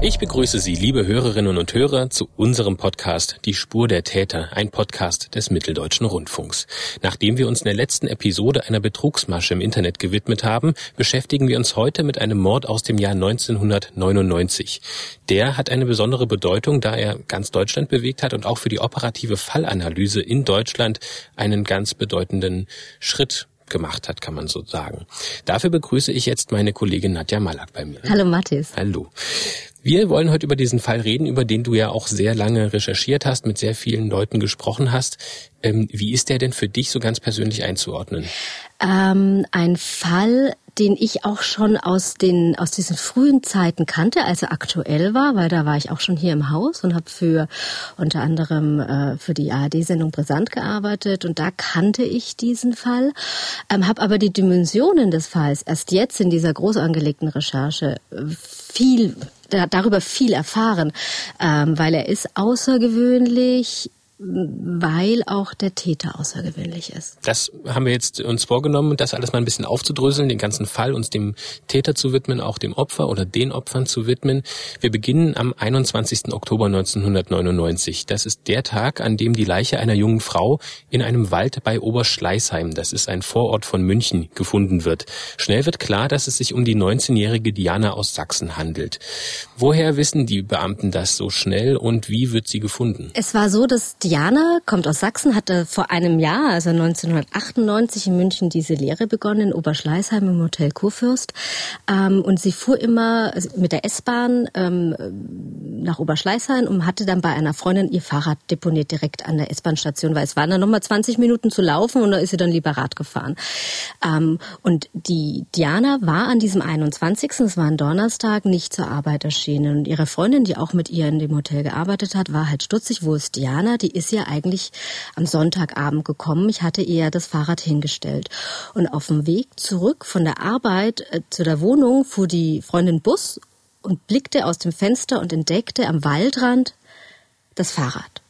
Ich begrüße Sie, liebe Hörerinnen und Hörer, zu unserem Podcast Die Spur der Täter, ein Podcast des Mitteldeutschen Rundfunks. Nachdem wir uns in der letzten Episode einer Betrugsmasche im Internet gewidmet haben, beschäftigen wir uns heute mit einem Mord aus dem Jahr 1999. Der hat eine besondere Bedeutung, da er ganz Deutschland bewegt hat und auch für die operative Fallanalyse in Deutschland einen ganz bedeutenden Schritt gemacht hat, kann man so sagen. Dafür begrüße ich jetzt meine Kollegin Nadja Malak bei mir. Hallo Mathis. Hallo. Wir wollen heute über diesen Fall reden, über den du ja auch sehr lange recherchiert hast, mit sehr vielen Leuten gesprochen hast. Ähm, wie ist der denn für dich so ganz persönlich einzuordnen? Ähm, ein Fall, den ich auch schon aus den aus diesen frühen Zeiten kannte, als er aktuell war, weil da war ich auch schon hier im Haus und habe für unter anderem äh, für die ARD-Sendung Brisant gearbeitet und da kannte ich diesen Fall, ähm, habe aber die Dimensionen des Falls erst jetzt in dieser groß angelegten Recherche äh, viel darüber viel erfahren, ähm, weil er ist außergewöhnlich weil auch der Täter außergewöhnlich ist. Das haben wir jetzt uns vorgenommen, das alles mal ein bisschen aufzudröseln, den ganzen Fall uns dem Täter zu widmen, auch dem Opfer oder den Opfern zu widmen. Wir beginnen am 21. Oktober 1999. Das ist der Tag, an dem die Leiche einer jungen Frau in einem Wald bei Oberschleißheim, das ist ein Vorort von München, gefunden wird. Schnell wird klar, dass es sich um die 19-jährige Diana aus Sachsen handelt. Woher wissen die Beamten das so schnell und wie wird sie gefunden? Es war so, dass die Diana kommt aus Sachsen, hatte vor einem Jahr, also 1998 in München diese Lehre begonnen in Oberschleißheim im Hotel Kurfürst. Ähm, und sie fuhr immer mit der S-Bahn ähm, nach Oberschleißheim und hatte dann bei einer Freundin ihr Fahrrad deponiert direkt an der S-Bahn-Station, weil es waren dann nochmal 20 Minuten zu laufen und da ist sie dann lieber Rad gefahren. Ähm, und die Diana war an diesem 21., es war ein Donnerstag, nicht zur Arbeit erschienen. Und ihre Freundin, die auch mit ihr in dem Hotel gearbeitet hat, war halt stutzig, wo ist Diana? Die ist ja eigentlich am Sonntagabend gekommen. Ich hatte ihr das Fahrrad hingestellt. Und auf dem Weg zurück von der Arbeit äh, zu der Wohnung fuhr die Freundin Bus und blickte aus dem Fenster und entdeckte am Waldrand das Fahrrad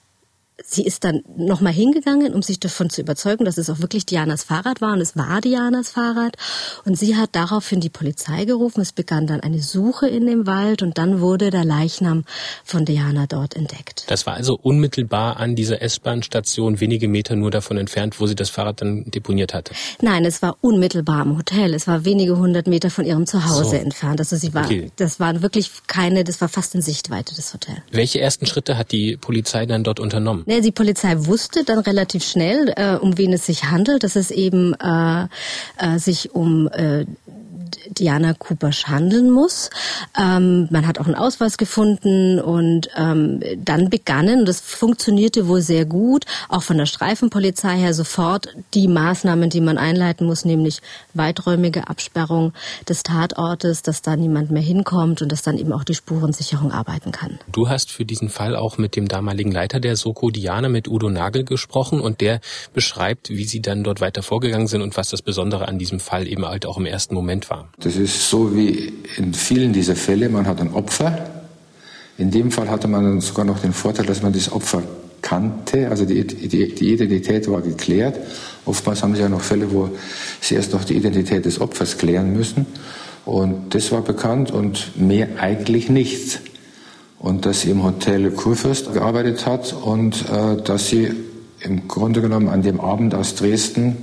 sie ist dann nochmal hingegangen, um sich davon zu überzeugen, dass es auch wirklich Dianas Fahrrad war und es war Dianas Fahrrad. Und sie hat daraufhin die Polizei gerufen. Es begann dann eine Suche in dem Wald und dann wurde der Leichnam von Diana dort entdeckt. Das war also unmittelbar an dieser S-Bahn-Station, wenige Meter nur davon entfernt, wo sie das Fahrrad dann deponiert hatte? Nein, es war unmittelbar am Hotel. Es war wenige hundert Meter von ihrem Zuhause so. entfernt. Also sie war, okay. das waren wirklich keine, das war fast in Sichtweite, das Hotel. Welche ersten Schritte hat die Polizei dann dort unternommen? Nee, die Polizei wusste dann relativ schnell, äh, um wen es sich handelt, dass es eben äh, äh, sich um äh, Diana Kupasch handeln muss. Ähm, man hat auch einen Ausweis gefunden und ähm, dann begannen, das funktionierte wohl sehr gut, auch von der Streifenpolizei her sofort die Maßnahmen, die man einleiten muss, nämlich weiträumige Absperrung des Tatortes, dass da niemand mehr hinkommt und dass dann eben auch die Spurensicherung arbeiten kann. Du hast für diesen Fall auch mit dem damaligen Leiter der Soko Diana, mit Udo Nagel, gesprochen und der beschreibt, wie sie dann dort weiter vorgegangen sind und was das Besondere an diesem Fall eben halt auch im ersten Moment war. Das ist so wie in vielen dieser Fälle, man hat ein Opfer. In dem Fall hatte man sogar noch den Vorteil, dass man das Opfer kannte, also die, die, die Identität war geklärt. Oftmals haben sie ja noch Fälle, wo sie erst noch die Identität des Opfers klären müssen. Und das war bekannt und mehr eigentlich nichts. Und dass sie im Hotel Kurfürst gearbeitet hat und äh, dass sie im Grunde genommen an dem Abend aus Dresden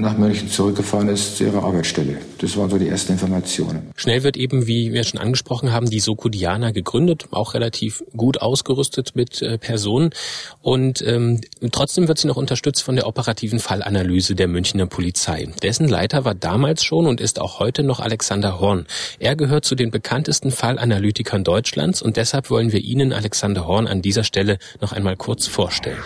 nach München zurückgefahren ist zu ihrer Arbeitsstelle. Das waren so die ersten Informationen. Schnell wird eben, wie wir schon angesprochen haben, die Soko Diana gegründet, auch relativ gut ausgerüstet mit äh, Personen. Und ähm, trotzdem wird sie noch unterstützt von der operativen Fallanalyse der Münchner Polizei. Dessen Leiter war damals schon und ist auch heute noch Alexander Horn. Er gehört zu den bekanntesten Fallanalytikern Deutschlands und deshalb wollen wir Ihnen Alexander Horn an dieser Stelle noch einmal kurz vorstellen.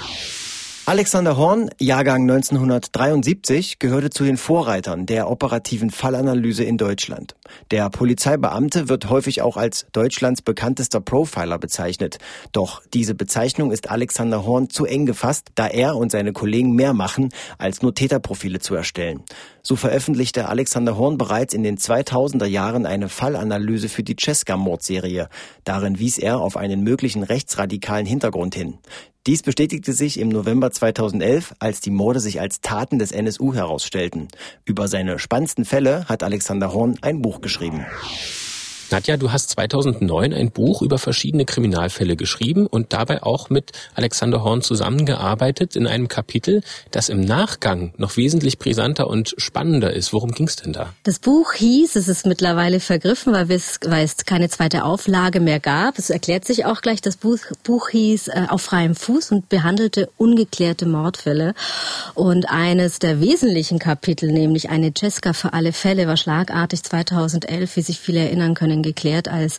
Alexander Horn, Jahrgang 1973, gehörte zu den Vorreitern der operativen Fallanalyse in Deutschland. Der Polizeibeamte wird häufig auch als Deutschlands bekanntester Profiler bezeichnet. Doch diese Bezeichnung ist Alexander Horn zu eng gefasst, da er und seine Kollegen mehr machen, als nur Täterprofile zu erstellen. So veröffentlichte Alexander Horn bereits in den 2000er Jahren eine Fallanalyse für die Cesca-Mordserie. Darin wies er auf einen möglichen rechtsradikalen Hintergrund hin. Dies bestätigte sich im November 2011, als die Morde sich als Taten des NSU herausstellten. Über seine spannendsten Fälle hat Alexander Horn ein Buch geschrieben. Nadja, du hast 2009 ein Buch über verschiedene Kriminalfälle geschrieben und dabei auch mit Alexander Horn zusammengearbeitet in einem Kapitel, das im Nachgang noch wesentlich brisanter und spannender ist. Worum ging es denn da? Das Buch hieß, es ist mittlerweile vergriffen, weil es, weil es keine zweite Auflage mehr gab. Es erklärt sich auch gleich, das Buch, Buch hieß äh, Auf freiem Fuß und behandelte ungeklärte Mordfälle. Und eines der wesentlichen Kapitel, nämlich eine Cesca für alle Fälle, war schlagartig 2011, wie sich viele erinnern können, geklärt, als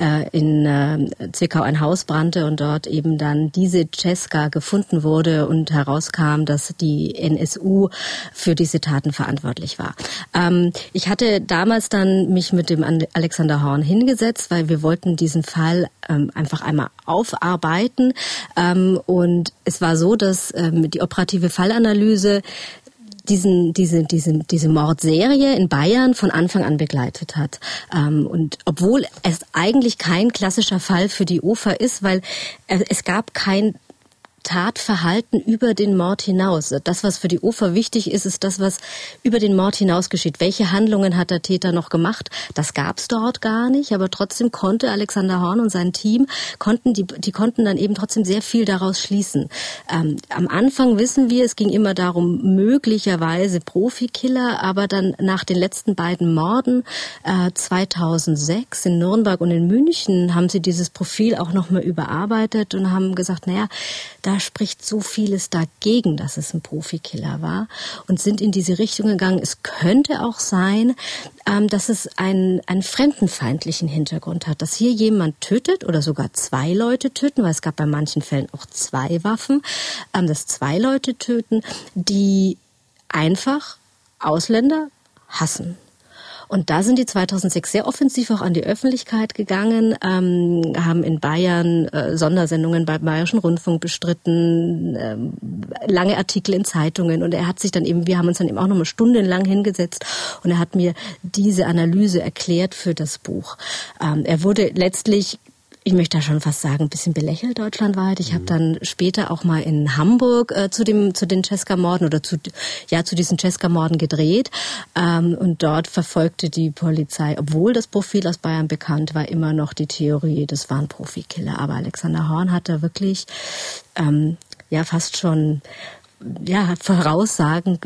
äh, in äh, Zwickau ein Haus brannte und dort eben dann diese Cesca gefunden wurde und herauskam, dass die NSU für diese Taten verantwortlich war. Ähm, ich hatte damals dann mich mit dem Alexander Horn hingesetzt, weil wir wollten diesen Fall ähm, einfach einmal aufarbeiten. Ähm, und es war so, dass ähm, die operative Fallanalyse diesen, diese, diese, diese Mordserie in Bayern von Anfang an begleitet hat. Ähm, und obwohl es eigentlich kein klassischer Fall für die UFA ist, weil es gab kein Tatverhalten über den Mord hinaus. Das, was für die Ufer wichtig ist, ist das, was über den Mord hinaus geschieht. Welche Handlungen hat der Täter noch gemacht? Das gab es dort gar nicht, aber trotzdem konnte Alexander Horn und sein Team konnten die, die konnten dann eben trotzdem sehr viel daraus schließen. Ähm, am Anfang wissen wir, es ging immer darum, möglicherweise Profikiller, aber dann nach den letzten beiden Morden äh, 2006 in Nürnberg und in München haben sie dieses Profil auch nochmal überarbeitet und haben gesagt, naja, da da spricht so vieles dagegen, dass es ein Profikiller war und sind in diese Richtung gegangen. Es könnte auch sein, ähm, dass es einen, einen fremdenfeindlichen Hintergrund hat, dass hier jemand tötet oder sogar zwei Leute töten, weil es gab bei manchen Fällen auch zwei Waffen, ähm, dass zwei Leute töten, die einfach Ausländer hassen. Und da sind die 2006 sehr offensiv auch an die Öffentlichkeit gegangen, ähm, haben in Bayern äh, Sondersendungen beim Bayerischen Rundfunk bestritten, äh, lange Artikel in Zeitungen. Und er hat sich dann eben, wir haben uns dann eben auch nochmal stundenlang hingesetzt und er hat mir diese Analyse erklärt für das Buch. Ähm, er wurde letztlich ich möchte da schon fast sagen, ein bisschen belächelt deutschlandweit. Ich mhm. habe dann später auch mal in Hamburg äh, zu dem zu den Cesca-Morden oder zu ja zu diesen Cesca-Morden gedreht ähm, und dort verfolgte die Polizei, obwohl das Profil aus Bayern bekannt war, immer noch die Theorie, das waren Profikiller. Aber Alexander Horn hat da wirklich ähm, ja fast schon ja, Voraussagen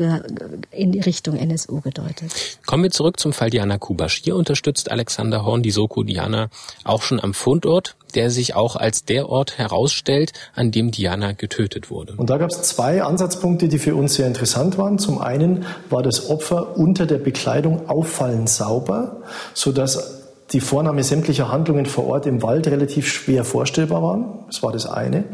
in die Richtung NSU gedeutet. Kommen wir zurück zum Fall Diana Kubasch. Hier unterstützt Alexander Horn die Soko Diana auch schon am Fundort, der sich auch als der Ort herausstellt, an dem Diana getötet wurde. Und da gab es zwei Ansatzpunkte, die für uns sehr interessant waren. Zum einen war das Opfer unter der Bekleidung auffallend sauber, sodass die Vornahme sämtlicher Handlungen vor Ort im Wald relativ schwer vorstellbar waren. Das war das eine.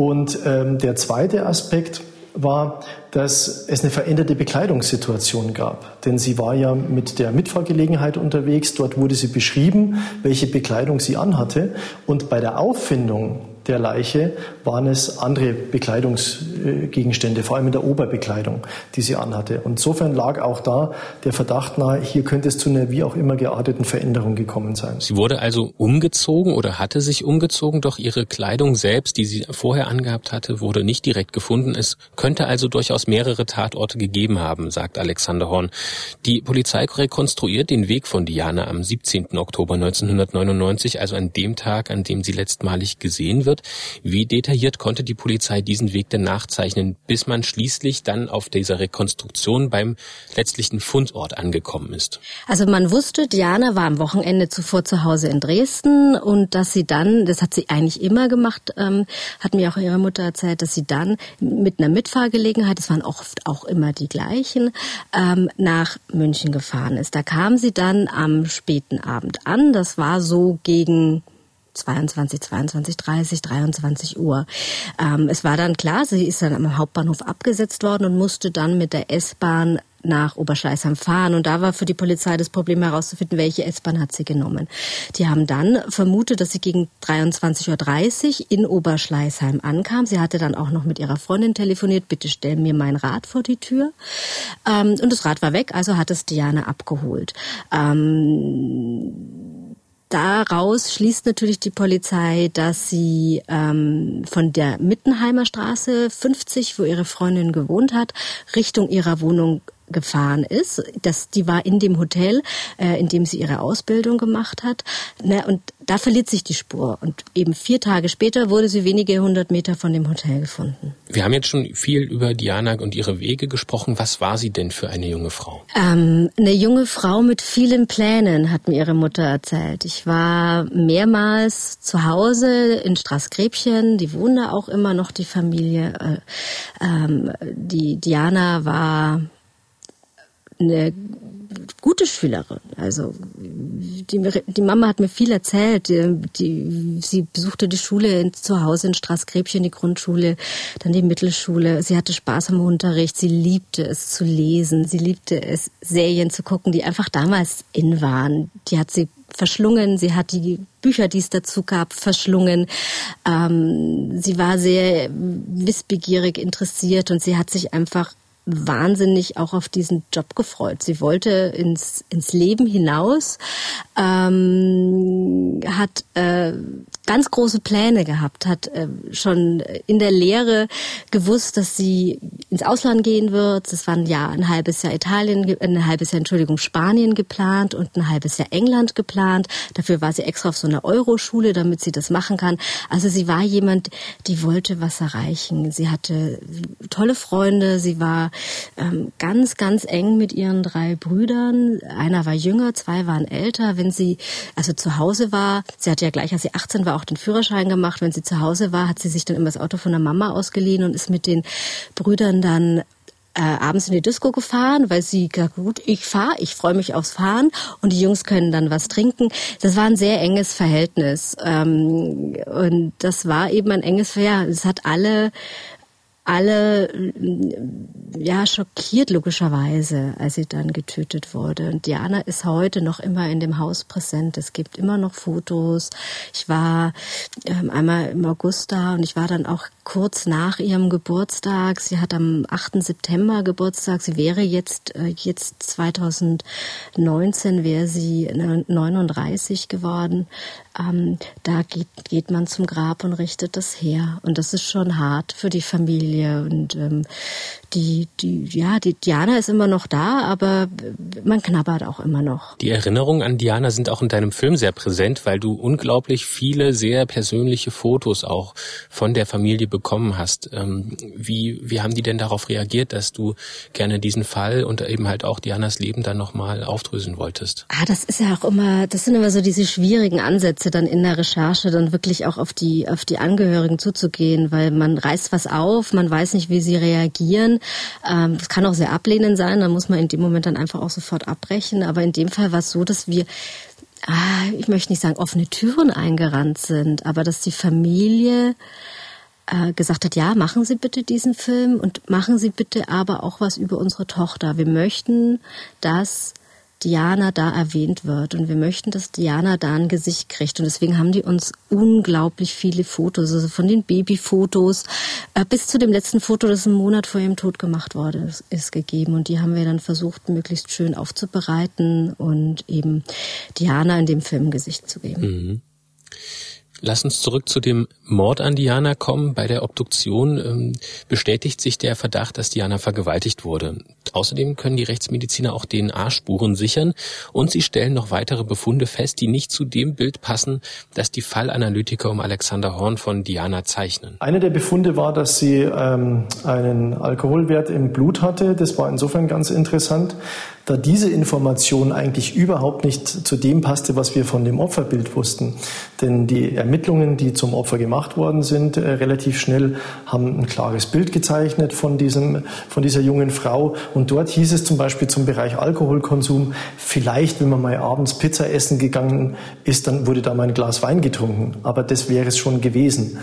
Und ähm, der zweite Aspekt war, dass es eine veränderte Bekleidungssituation gab. Denn sie war ja mit der Mitfahrgelegenheit unterwegs. Dort wurde sie beschrieben, welche Bekleidung sie anhatte. Und bei der Auffindung der Leiche waren es andere Bekleidungsgegenstände, vor allem in der Oberbekleidung, die sie anhatte. Und insofern lag auch da der Verdacht nahe, hier könnte es zu einer wie auch immer gearteten Veränderung gekommen sein. Sie wurde also umgezogen oder hatte sich umgezogen, doch ihre Kleidung selbst, die sie vorher angehabt hatte, wurde nicht direkt gefunden. Es könnte also durchaus mehrere Tatorte gegeben haben, sagt Alexander Horn. Die Polizei rekonstruiert den Weg von Diana am 17. Oktober 1999, also an dem Tag, an dem sie letztmalig gesehen wird wird. Wie detailliert konnte die Polizei diesen Weg denn nachzeichnen, bis man schließlich dann auf dieser Rekonstruktion beim letztlichen Fundort angekommen ist? Also man wusste, Diana war am Wochenende zuvor zu Hause in Dresden und dass sie dann, das hat sie eigentlich immer gemacht, ähm, hat mir auch ihre Mutter erzählt, dass sie dann mit einer Mitfahrgelegenheit, das waren oft auch immer die gleichen, ähm, nach München gefahren ist. Da kam sie dann am späten Abend an. Das war so gegen 22, 22, 30, 23 Uhr. Ähm, es war dann klar, sie ist dann am Hauptbahnhof abgesetzt worden und musste dann mit der S-Bahn nach Oberschleißheim fahren. Und da war für die Polizei das Problem herauszufinden, welche S-Bahn hat sie genommen. Die haben dann vermutet, dass sie gegen 23.30 Uhr in Oberschleißheim ankam. Sie hatte dann auch noch mit ihrer Freundin telefoniert, bitte stell mir mein Rad vor die Tür. Ähm, und das Rad war weg, also hat es Diane abgeholt. Ähm, Daraus schließt natürlich die Polizei, dass sie ähm, von der Mittenheimer Straße 50, wo ihre Freundin gewohnt hat, Richtung ihrer Wohnung gefahren ist. Das, die war in dem Hotel, äh, in dem sie ihre Ausbildung gemacht hat. Ne, und da verliert sich die Spur. Und eben vier Tage später wurde sie wenige hundert Meter von dem Hotel gefunden. Wir haben jetzt schon viel über Diana und ihre Wege gesprochen. Was war sie denn für eine junge Frau? Ähm, eine junge Frau mit vielen Plänen, hat mir ihre Mutter erzählt. Ich war mehrmals zu Hause in Straßgräbchen. Die wohnen da auch immer noch, die Familie. Äh, ähm, die Diana war eine gute Schülerin. Also die, die Mama hat mir viel erzählt. Die, die, sie besuchte die Schule in, zu Hause in Straßgräbchen, die Grundschule, dann die Mittelschule. Sie hatte Spaß am Unterricht. Sie liebte es zu lesen. Sie liebte es, Serien zu gucken, die einfach damals in waren. Die hat sie verschlungen. Sie hat die Bücher, die es dazu gab, verschlungen. Ähm, sie war sehr wissbegierig interessiert und sie hat sich einfach wahnsinnig auch auf diesen Job gefreut. Sie wollte ins, ins Leben hinaus, ähm, hat äh, ganz große Pläne gehabt, hat äh, schon in der Lehre gewusst, dass sie ins Ausland gehen wird. Es war ein Jahr, ein halbes Jahr Italien, ein halbes Jahr, Entschuldigung, Spanien geplant und ein halbes Jahr England geplant. Dafür war sie extra auf so einer Euroschule, damit sie das machen kann. Also sie war jemand, die wollte was erreichen. Sie hatte tolle Freunde, sie war ähm, ganz, ganz eng mit ihren drei Brüdern. Einer war jünger, zwei waren älter. Wenn sie also zu Hause war, sie hatte ja gleich, als sie 18 war, auch den Führerschein gemacht. Wenn sie zu Hause war, hat sie sich dann immer das Auto von der Mama ausgeliehen und ist mit den Brüdern dann äh, abends in die Disco gefahren, weil sie gesagt, gut, ich fahre, ich freue mich aufs Fahren und die Jungs können dann was trinken. Das war ein sehr enges Verhältnis ähm, und das war eben ein enges, ja, es hat alle alle ja schockiert logischerweise, als sie dann getötet wurde. Und Diana ist heute noch immer in dem Haus präsent. Es gibt immer noch Fotos. Ich war ähm, einmal im August da und ich war dann auch kurz nach ihrem Geburtstag. Sie hat am 8. September Geburtstag. Sie wäre jetzt äh, jetzt 2019 wäre sie 39 geworden. Ähm, da geht geht man zum Grab und richtet das her. Und das ist schon hart für die Familie und ähm, die, die, ja, die Diana ist immer noch da, aber man knabbert auch immer noch. Die Erinnerungen an Diana sind auch in deinem Film sehr präsent, weil du unglaublich viele sehr persönliche Fotos auch von der Familie bekommen hast. Ähm, wie, wie haben die denn darauf reagiert, dass du gerne diesen Fall und eben halt auch Dianas Leben dann nochmal aufdröseln wolltest? Ah, das ist ja auch immer, das sind immer so diese schwierigen Ansätze dann in der Recherche, dann wirklich auch auf die, auf die Angehörigen zuzugehen, weil man reißt was auf, man weiß nicht, wie sie reagieren. Ähm, das kann auch sehr ablehnend sein, da muss man in dem Moment dann einfach auch sofort abbrechen. Aber in dem Fall war es so, dass wir ah, ich möchte nicht sagen, offene Türen eingerannt sind, aber dass die Familie äh, gesagt hat, ja, machen Sie bitte diesen Film und machen Sie bitte aber auch was über unsere Tochter. Wir möchten, dass Diana da erwähnt wird. Und wir möchten, dass Diana da ein Gesicht kriegt. Und deswegen haben die uns unglaublich viele Fotos, also von den Babyfotos äh, bis zu dem letzten Foto, das einen Monat vor ihrem Tod gemacht worden ist, gegeben. Und die haben wir dann versucht, möglichst schön aufzubereiten und eben Diana in dem Film Gesicht zu geben. Mhm. Lass uns zurück zu dem Mord an Diana kommen. Bei der Obduktion ähm, bestätigt sich der Verdacht, dass Diana vergewaltigt wurde. Außerdem können die Rechtsmediziner auch DNA-Spuren sichern und sie stellen noch weitere Befunde fest, die nicht zu dem Bild passen, das die Fallanalytiker um Alexander Horn von Diana zeichnen. Einer der Befunde war, dass sie ähm, einen Alkoholwert im Blut hatte. Das war insofern ganz interessant, da diese Information eigentlich überhaupt nicht zu dem passte, was wir von dem Opferbild wussten. Denn die Ermittlungen, die zum Opfer gemacht worden sind, äh, relativ schnell haben ein klares Bild gezeichnet von, diesem, von dieser jungen Frau. Und dort hieß es zum Beispiel zum Bereich Alkoholkonsum, vielleicht, wenn man mal abends Pizza essen gegangen ist, dann wurde da mal ein Glas Wein getrunken. Aber das wäre es schon gewesen.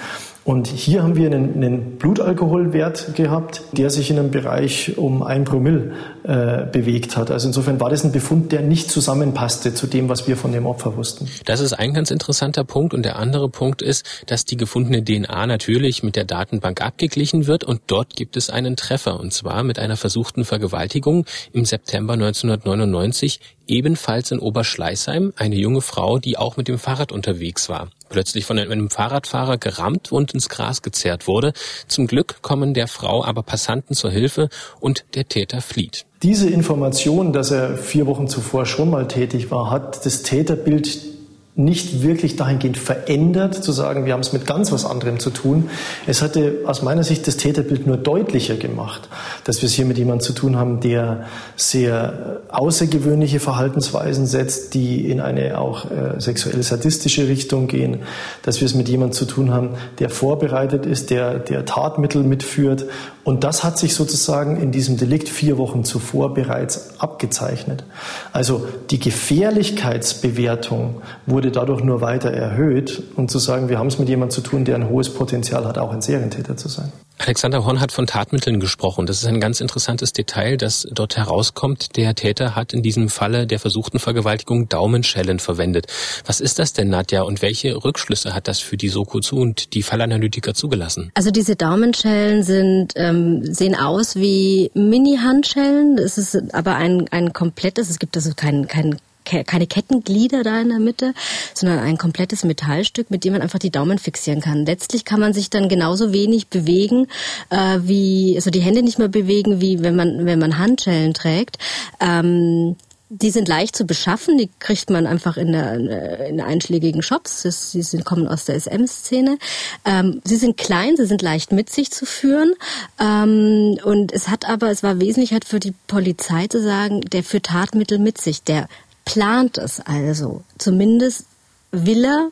Und hier haben wir einen, einen Blutalkoholwert gehabt, der sich in einem Bereich um ein Promille äh, bewegt hat. Also insofern war das ein Befund, der nicht zusammenpasste zu dem, was wir von dem Opfer wussten. Das ist ein ganz interessanter Punkt. Und der andere Punkt ist, dass die gefundene DNA natürlich mit der Datenbank abgeglichen wird. Und dort gibt es einen Treffer. Und zwar mit einer versuchten Vergewaltigung im September 1999 ebenfalls in Oberschleißheim eine junge Frau, die auch mit dem Fahrrad unterwegs war. Plötzlich von einem Fahrradfahrer gerammt und ins Gras gezerrt wurde. Zum Glück kommen der Frau aber Passanten zur Hilfe und der Täter flieht. Diese Information, dass er vier Wochen zuvor schon mal tätig war, hat das Täterbild nicht wirklich dahingehend verändert, zu sagen, wir haben es mit ganz was anderem zu tun. Es hatte aus meiner Sicht das Täterbild nur deutlicher gemacht, dass wir es hier mit jemandem zu tun haben, der sehr außergewöhnliche Verhaltensweisen setzt, die in eine auch äh, sexuell sadistische Richtung gehen, dass wir es mit jemandem zu tun haben, der vorbereitet ist, der, der Tatmittel mitführt. Und das hat sich sozusagen in diesem Delikt vier Wochen zuvor bereits abgezeichnet. Also die Gefährlichkeitsbewertung wurde dadurch nur weiter erhöht und zu sagen, wir haben es mit jemandem zu tun, der ein hohes Potenzial hat, auch ein Serientäter zu sein. Alexander Horn hat von Tatmitteln gesprochen. Das ist ein ganz interessantes Detail, das dort herauskommt. Der Täter hat in diesem Falle der versuchten Vergewaltigung Daumenschellen verwendet. Was ist das denn, Nadja, und welche Rückschlüsse hat das für die Soko zu und die Fallanalytiker zugelassen? Also diese Daumenschellen sind, ähm, sehen aus wie Mini-Handschellen. Es ist aber ein, ein komplettes, es gibt also kein, kein keine Kettenglieder da in der Mitte, sondern ein komplettes Metallstück, mit dem man einfach die Daumen fixieren kann. Letztlich kann man sich dann genauso wenig bewegen, äh, wie, also die Hände nicht mehr bewegen, wie wenn man, wenn man Handschellen trägt. Ähm, die sind leicht zu beschaffen, die kriegt man einfach in, der, in einschlägigen Shops. Sie sind, kommen aus der SM-Szene. Ähm, sie sind klein, sie sind leicht mit sich zu führen. Ähm, und es hat aber, es war wesentlich halt für die Polizei zu sagen, der führt Tatmittel mit sich. Der plant es also. Zumindest will er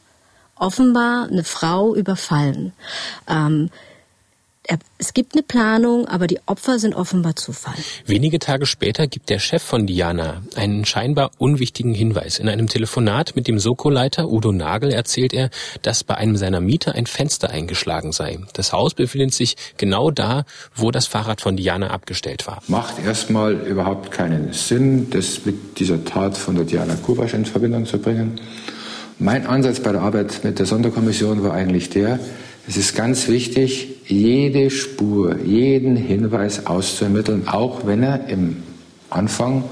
offenbar eine Frau überfallen. Ähm, es gibt eine Planung, aber die Opfer sind offenbar Zufall. Wenige Tage später gibt der Chef von Diana einen scheinbar unwichtigen Hinweis. In einem Telefonat mit dem Soko-Leiter Udo Nagel erzählt er, dass bei einem seiner Mieter ein Fenster eingeschlagen sei. Das Haus befindet sich genau da, wo das Fahrrad von Diana abgestellt war. Macht erstmal überhaupt keinen Sinn, das mit dieser Tat von der Diana Kubasch in Verbindung zu bringen. Mein Ansatz bei der Arbeit mit der Sonderkommission war eigentlich der, es ist ganz wichtig, jede Spur, jeden Hinweis auszuermitteln, auch wenn er im Anfang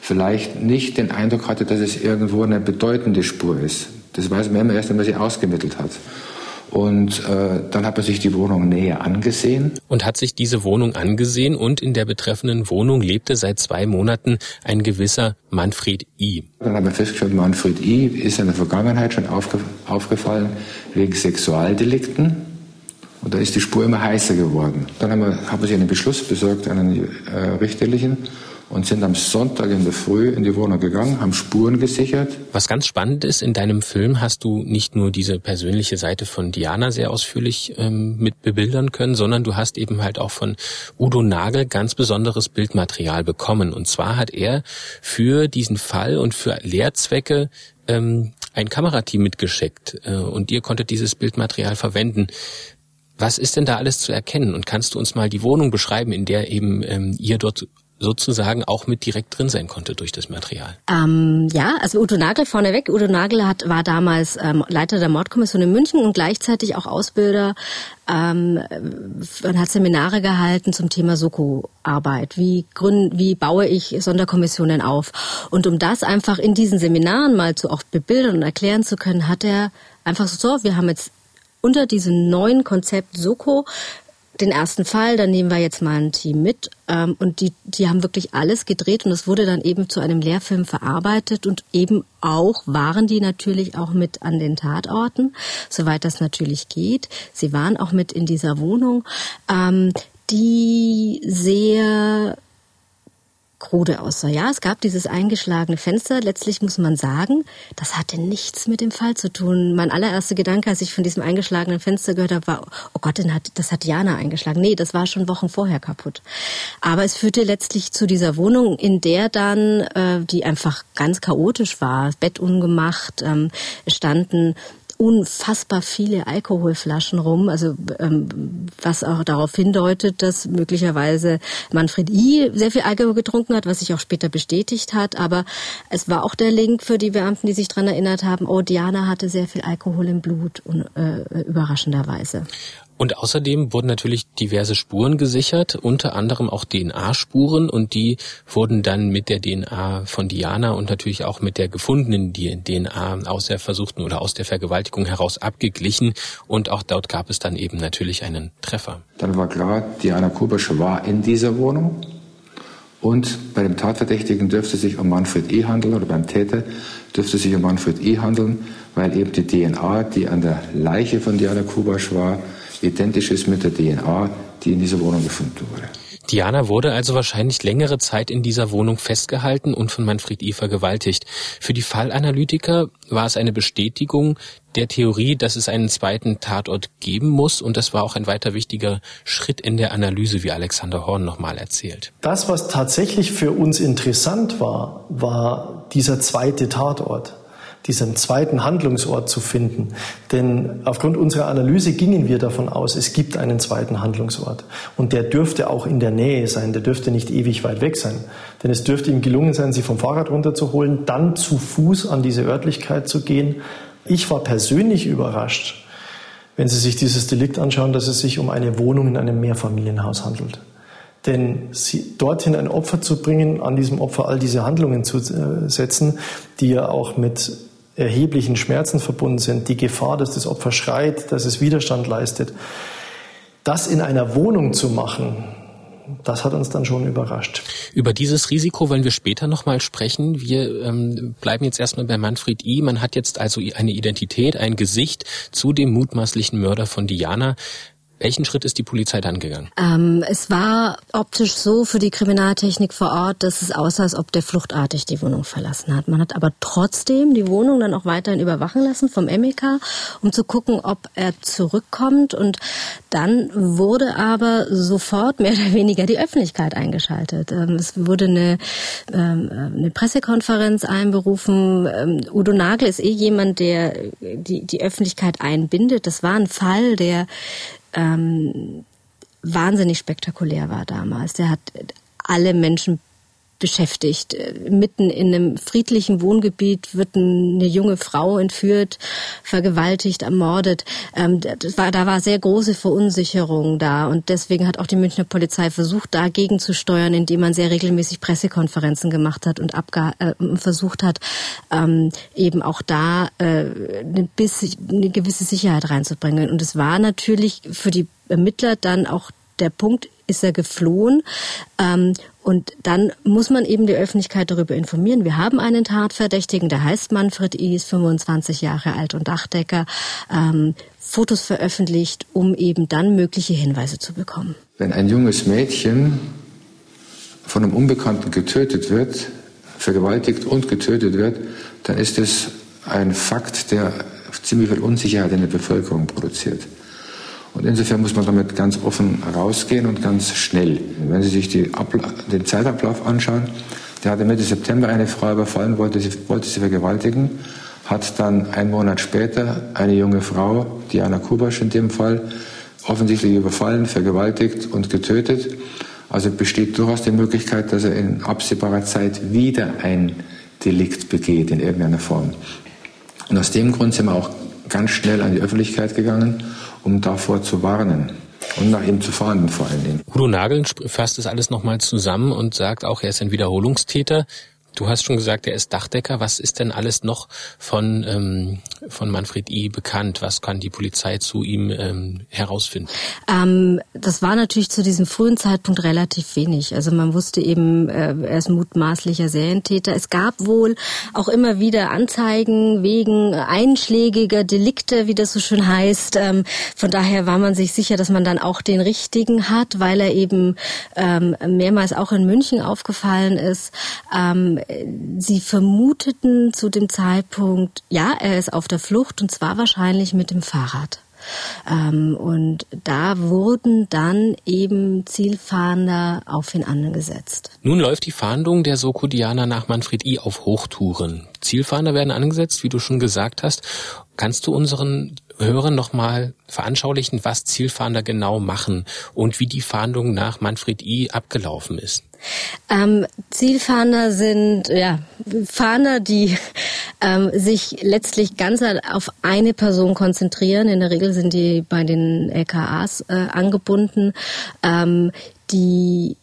vielleicht nicht den Eindruck hatte, dass es irgendwo eine bedeutende Spur ist. Das weiß man immer erst, wenn man sie ausgemittelt hat. Und äh, dann hat man sich die Wohnung näher angesehen. Und hat sich diese Wohnung angesehen und in der betreffenden Wohnung lebte seit zwei Monaten ein gewisser Manfred I. Dann haben wir festgestellt, Manfred I ist in der Vergangenheit schon aufge aufgefallen wegen Sexualdelikten. Und da ist die Spur immer heißer geworden. Dann haben wir, haben wir sich einen Beschluss besorgt, einen äh, richterlichen und sind am Sonntag in der Früh in die Wohnung gegangen, haben Spuren gesichert. Was ganz spannend ist, in deinem Film hast du nicht nur diese persönliche Seite von Diana sehr ausführlich ähm, mit bebildern können, sondern du hast eben halt auch von Udo Nagel ganz besonderes Bildmaterial bekommen. Und zwar hat er für diesen Fall und für Lehrzwecke ähm, ein Kamerateam mitgeschickt äh, und ihr konntet dieses Bildmaterial verwenden. Was ist denn da alles zu erkennen? Und kannst du uns mal die Wohnung beschreiben, in der eben ähm, ihr dort sozusagen auch mit direkt drin sein konnte durch das Material. Ähm, ja, also Udo Nagel vorneweg. Udo Nagel hat, war damals ähm, Leiter der Mordkommission in München und gleichzeitig auch Ausbilder ähm, und hat Seminare gehalten zum Thema Soko-Arbeit. Wie, wie baue ich Sonderkommissionen auf? Und um das einfach in diesen Seminaren mal zu auch bebildern und erklären zu können, hat er einfach so, wir haben jetzt unter diesem neuen Konzept Soko den ersten Fall, dann nehmen wir jetzt mal ein Team mit ähm, und die, die haben wirklich alles gedreht und es wurde dann eben zu einem Lehrfilm verarbeitet und eben auch waren die natürlich auch mit an den Tatorten, soweit das natürlich geht. Sie waren auch mit in dieser Wohnung, ähm, die sehr krude aussah. Ja, es gab dieses eingeschlagene Fenster. Letztlich muss man sagen, das hatte nichts mit dem Fall zu tun. Mein allererster Gedanke, als ich von diesem eingeschlagenen Fenster gehört habe, war, oh Gott, das hat Jana eingeschlagen. Nee, das war schon Wochen vorher kaputt. Aber es führte letztlich zu dieser Wohnung, in der dann, äh, die einfach ganz chaotisch war, Bett ungemacht, ähm, standen unfassbar viele Alkoholflaschen rum, also ähm, was auch darauf hindeutet, dass möglicherweise Manfred I. sehr viel Alkohol getrunken hat, was sich auch später bestätigt hat. Aber es war auch der Link für die Beamten, die sich daran erinnert haben, oh, Diana hatte sehr viel Alkohol im Blut, und, äh, überraschenderweise. Und außerdem wurden natürlich diverse Spuren gesichert, unter anderem auch DNA-Spuren und die wurden dann mit der DNA von Diana und natürlich auch mit der gefundenen DNA aus der versuchten oder aus der Vergewaltigung heraus abgeglichen und auch dort gab es dann eben natürlich einen Treffer. Dann war klar, Diana Kubasch war in dieser Wohnung und bei dem Tatverdächtigen dürfte sich um Manfred E. handeln oder beim Täter dürfte sich um Manfred E. handeln, weil eben die DNA, die an der Leiche von Diana Kubasch war, identisch ist mit der DNA, die in dieser Wohnung gefunden wurde. Diana wurde also wahrscheinlich längere Zeit in dieser Wohnung festgehalten und von Manfred I. vergewaltigt. Für die Fallanalytiker war es eine Bestätigung der Theorie, dass es einen zweiten Tatort geben muss und das war auch ein weiter wichtiger Schritt in der Analyse, wie Alexander Horn nochmal erzählt. Das, was tatsächlich für uns interessant war, war dieser zweite Tatort diesen zweiten Handlungsort zu finden. Denn aufgrund unserer Analyse gingen wir davon aus, es gibt einen zweiten Handlungsort. Und der dürfte auch in der Nähe sein, der dürfte nicht ewig weit weg sein. Denn es dürfte ihm gelungen sein, sie vom Fahrrad runterzuholen, dann zu Fuß an diese Örtlichkeit zu gehen. Ich war persönlich überrascht, wenn Sie sich dieses Delikt anschauen, dass es sich um eine Wohnung in einem Mehrfamilienhaus handelt. Denn sie, dorthin ein Opfer zu bringen, an diesem Opfer all diese Handlungen zu äh, setzen, die ja auch mit erheblichen Schmerzen verbunden sind, die Gefahr, dass das Opfer schreit, dass es Widerstand leistet, das in einer Wohnung zu machen, das hat uns dann schon überrascht. Über dieses Risiko wollen wir später nochmal sprechen. Wir ähm, bleiben jetzt erstmal bei Manfred I. Man hat jetzt also eine Identität, ein Gesicht zu dem mutmaßlichen Mörder von Diana. Welchen Schritt ist die Polizei dann gegangen? Ähm, es war optisch so für die Kriminaltechnik vor Ort, dass es aussah, als ob der fluchtartig die Wohnung verlassen hat. Man hat aber trotzdem die Wohnung dann auch weiterhin überwachen lassen vom MEK, um zu gucken, ob er zurückkommt. Und dann wurde aber sofort mehr oder weniger die Öffentlichkeit eingeschaltet. Ähm, es wurde eine, ähm, eine Pressekonferenz einberufen. Ähm, Udo Nagel ist eh jemand, der die, die Öffentlichkeit einbindet. Das war ein Fall, der ähm, wahnsinnig spektakulär war damals. Der hat alle Menschen beschäftigt. Mitten in einem friedlichen Wohngebiet wird eine junge Frau entführt, vergewaltigt, ermordet. Ähm, war, da war sehr große Verunsicherung da und deswegen hat auch die Münchner Polizei versucht, dagegen zu steuern, indem man sehr regelmäßig Pressekonferenzen gemacht hat und äh, versucht hat, ähm, eben auch da äh, eine, bis, eine gewisse Sicherheit reinzubringen. Und es war natürlich für die Ermittler dann auch der Punkt, ist er geflohen. Ähm, und dann muss man eben die Öffentlichkeit darüber informieren. Wir haben einen Tatverdächtigen, der heißt Manfred I., ist 25 Jahre alt und Dachdecker. Ähm, Fotos veröffentlicht, um eben dann mögliche Hinweise zu bekommen. Wenn ein junges Mädchen von einem Unbekannten getötet wird, vergewaltigt und getötet wird, dann ist es ein Fakt, der ziemlich viel Unsicherheit in der Bevölkerung produziert. Und insofern muss man damit ganz offen rausgehen und ganz schnell. Wenn Sie sich den Zeitablauf anschauen, der hatte Mitte September eine Frau überfallen, wollte sie, wollte sie vergewaltigen, hat dann einen Monat später eine junge Frau, Diana Kubasch in dem Fall, offensichtlich überfallen, vergewaltigt und getötet. Also besteht durchaus die Möglichkeit, dass er in absehbarer Zeit wieder ein Delikt begeht in irgendeiner Form. Und aus dem Grund sind wir auch ganz schnell an die Öffentlichkeit gegangen um davor zu warnen und nach ihm zu fahnden vor allen Dingen. Udo Nagel fasst das alles nochmal zusammen und sagt auch, er ist ein Wiederholungstäter. Du hast schon gesagt, er ist Dachdecker. Was ist denn alles noch von, ähm, von Manfred I. bekannt? Was kann die Polizei zu ihm ähm, herausfinden? Ähm, das war natürlich zu diesem frühen Zeitpunkt relativ wenig. Also man wusste eben, äh, er ist mutmaßlicher Serientäter. Es gab wohl auch immer wieder Anzeigen wegen einschlägiger Delikte, wie das so schön heißt. Ähm, von daher war man sich sicher, dass man dann auch den richtigen hat, weil er eben ähm, mehrmals auch in München aufgefallen ist. Sie vermuteten zu dem Zeitpunkt, ja, er ist auf der Flucht und zwar wahrscheinlich mit dem Fahrrad. Ähm, und da wurden dann eben Zielfahnder auf ihn angesetzt. Nun läuft die Fahndung der Sokodianer nach Manfred I. auf Hochtouren. Zielfahnder werden angesetzt, wie du schon gesagt hast. Kannst du unseren Hörern nochmal veranschaulichen, was Zielfahnder genau machen und wie die Fahndung nach Manfred I. abgelaufen ist? Ähm, Zielfahnder sind ja Fahnder, die ähm, sich letztlich ganz auf eine Person konzentrieren. In der Regel sind die bei den LKAs äh, angebunden. Ähm, die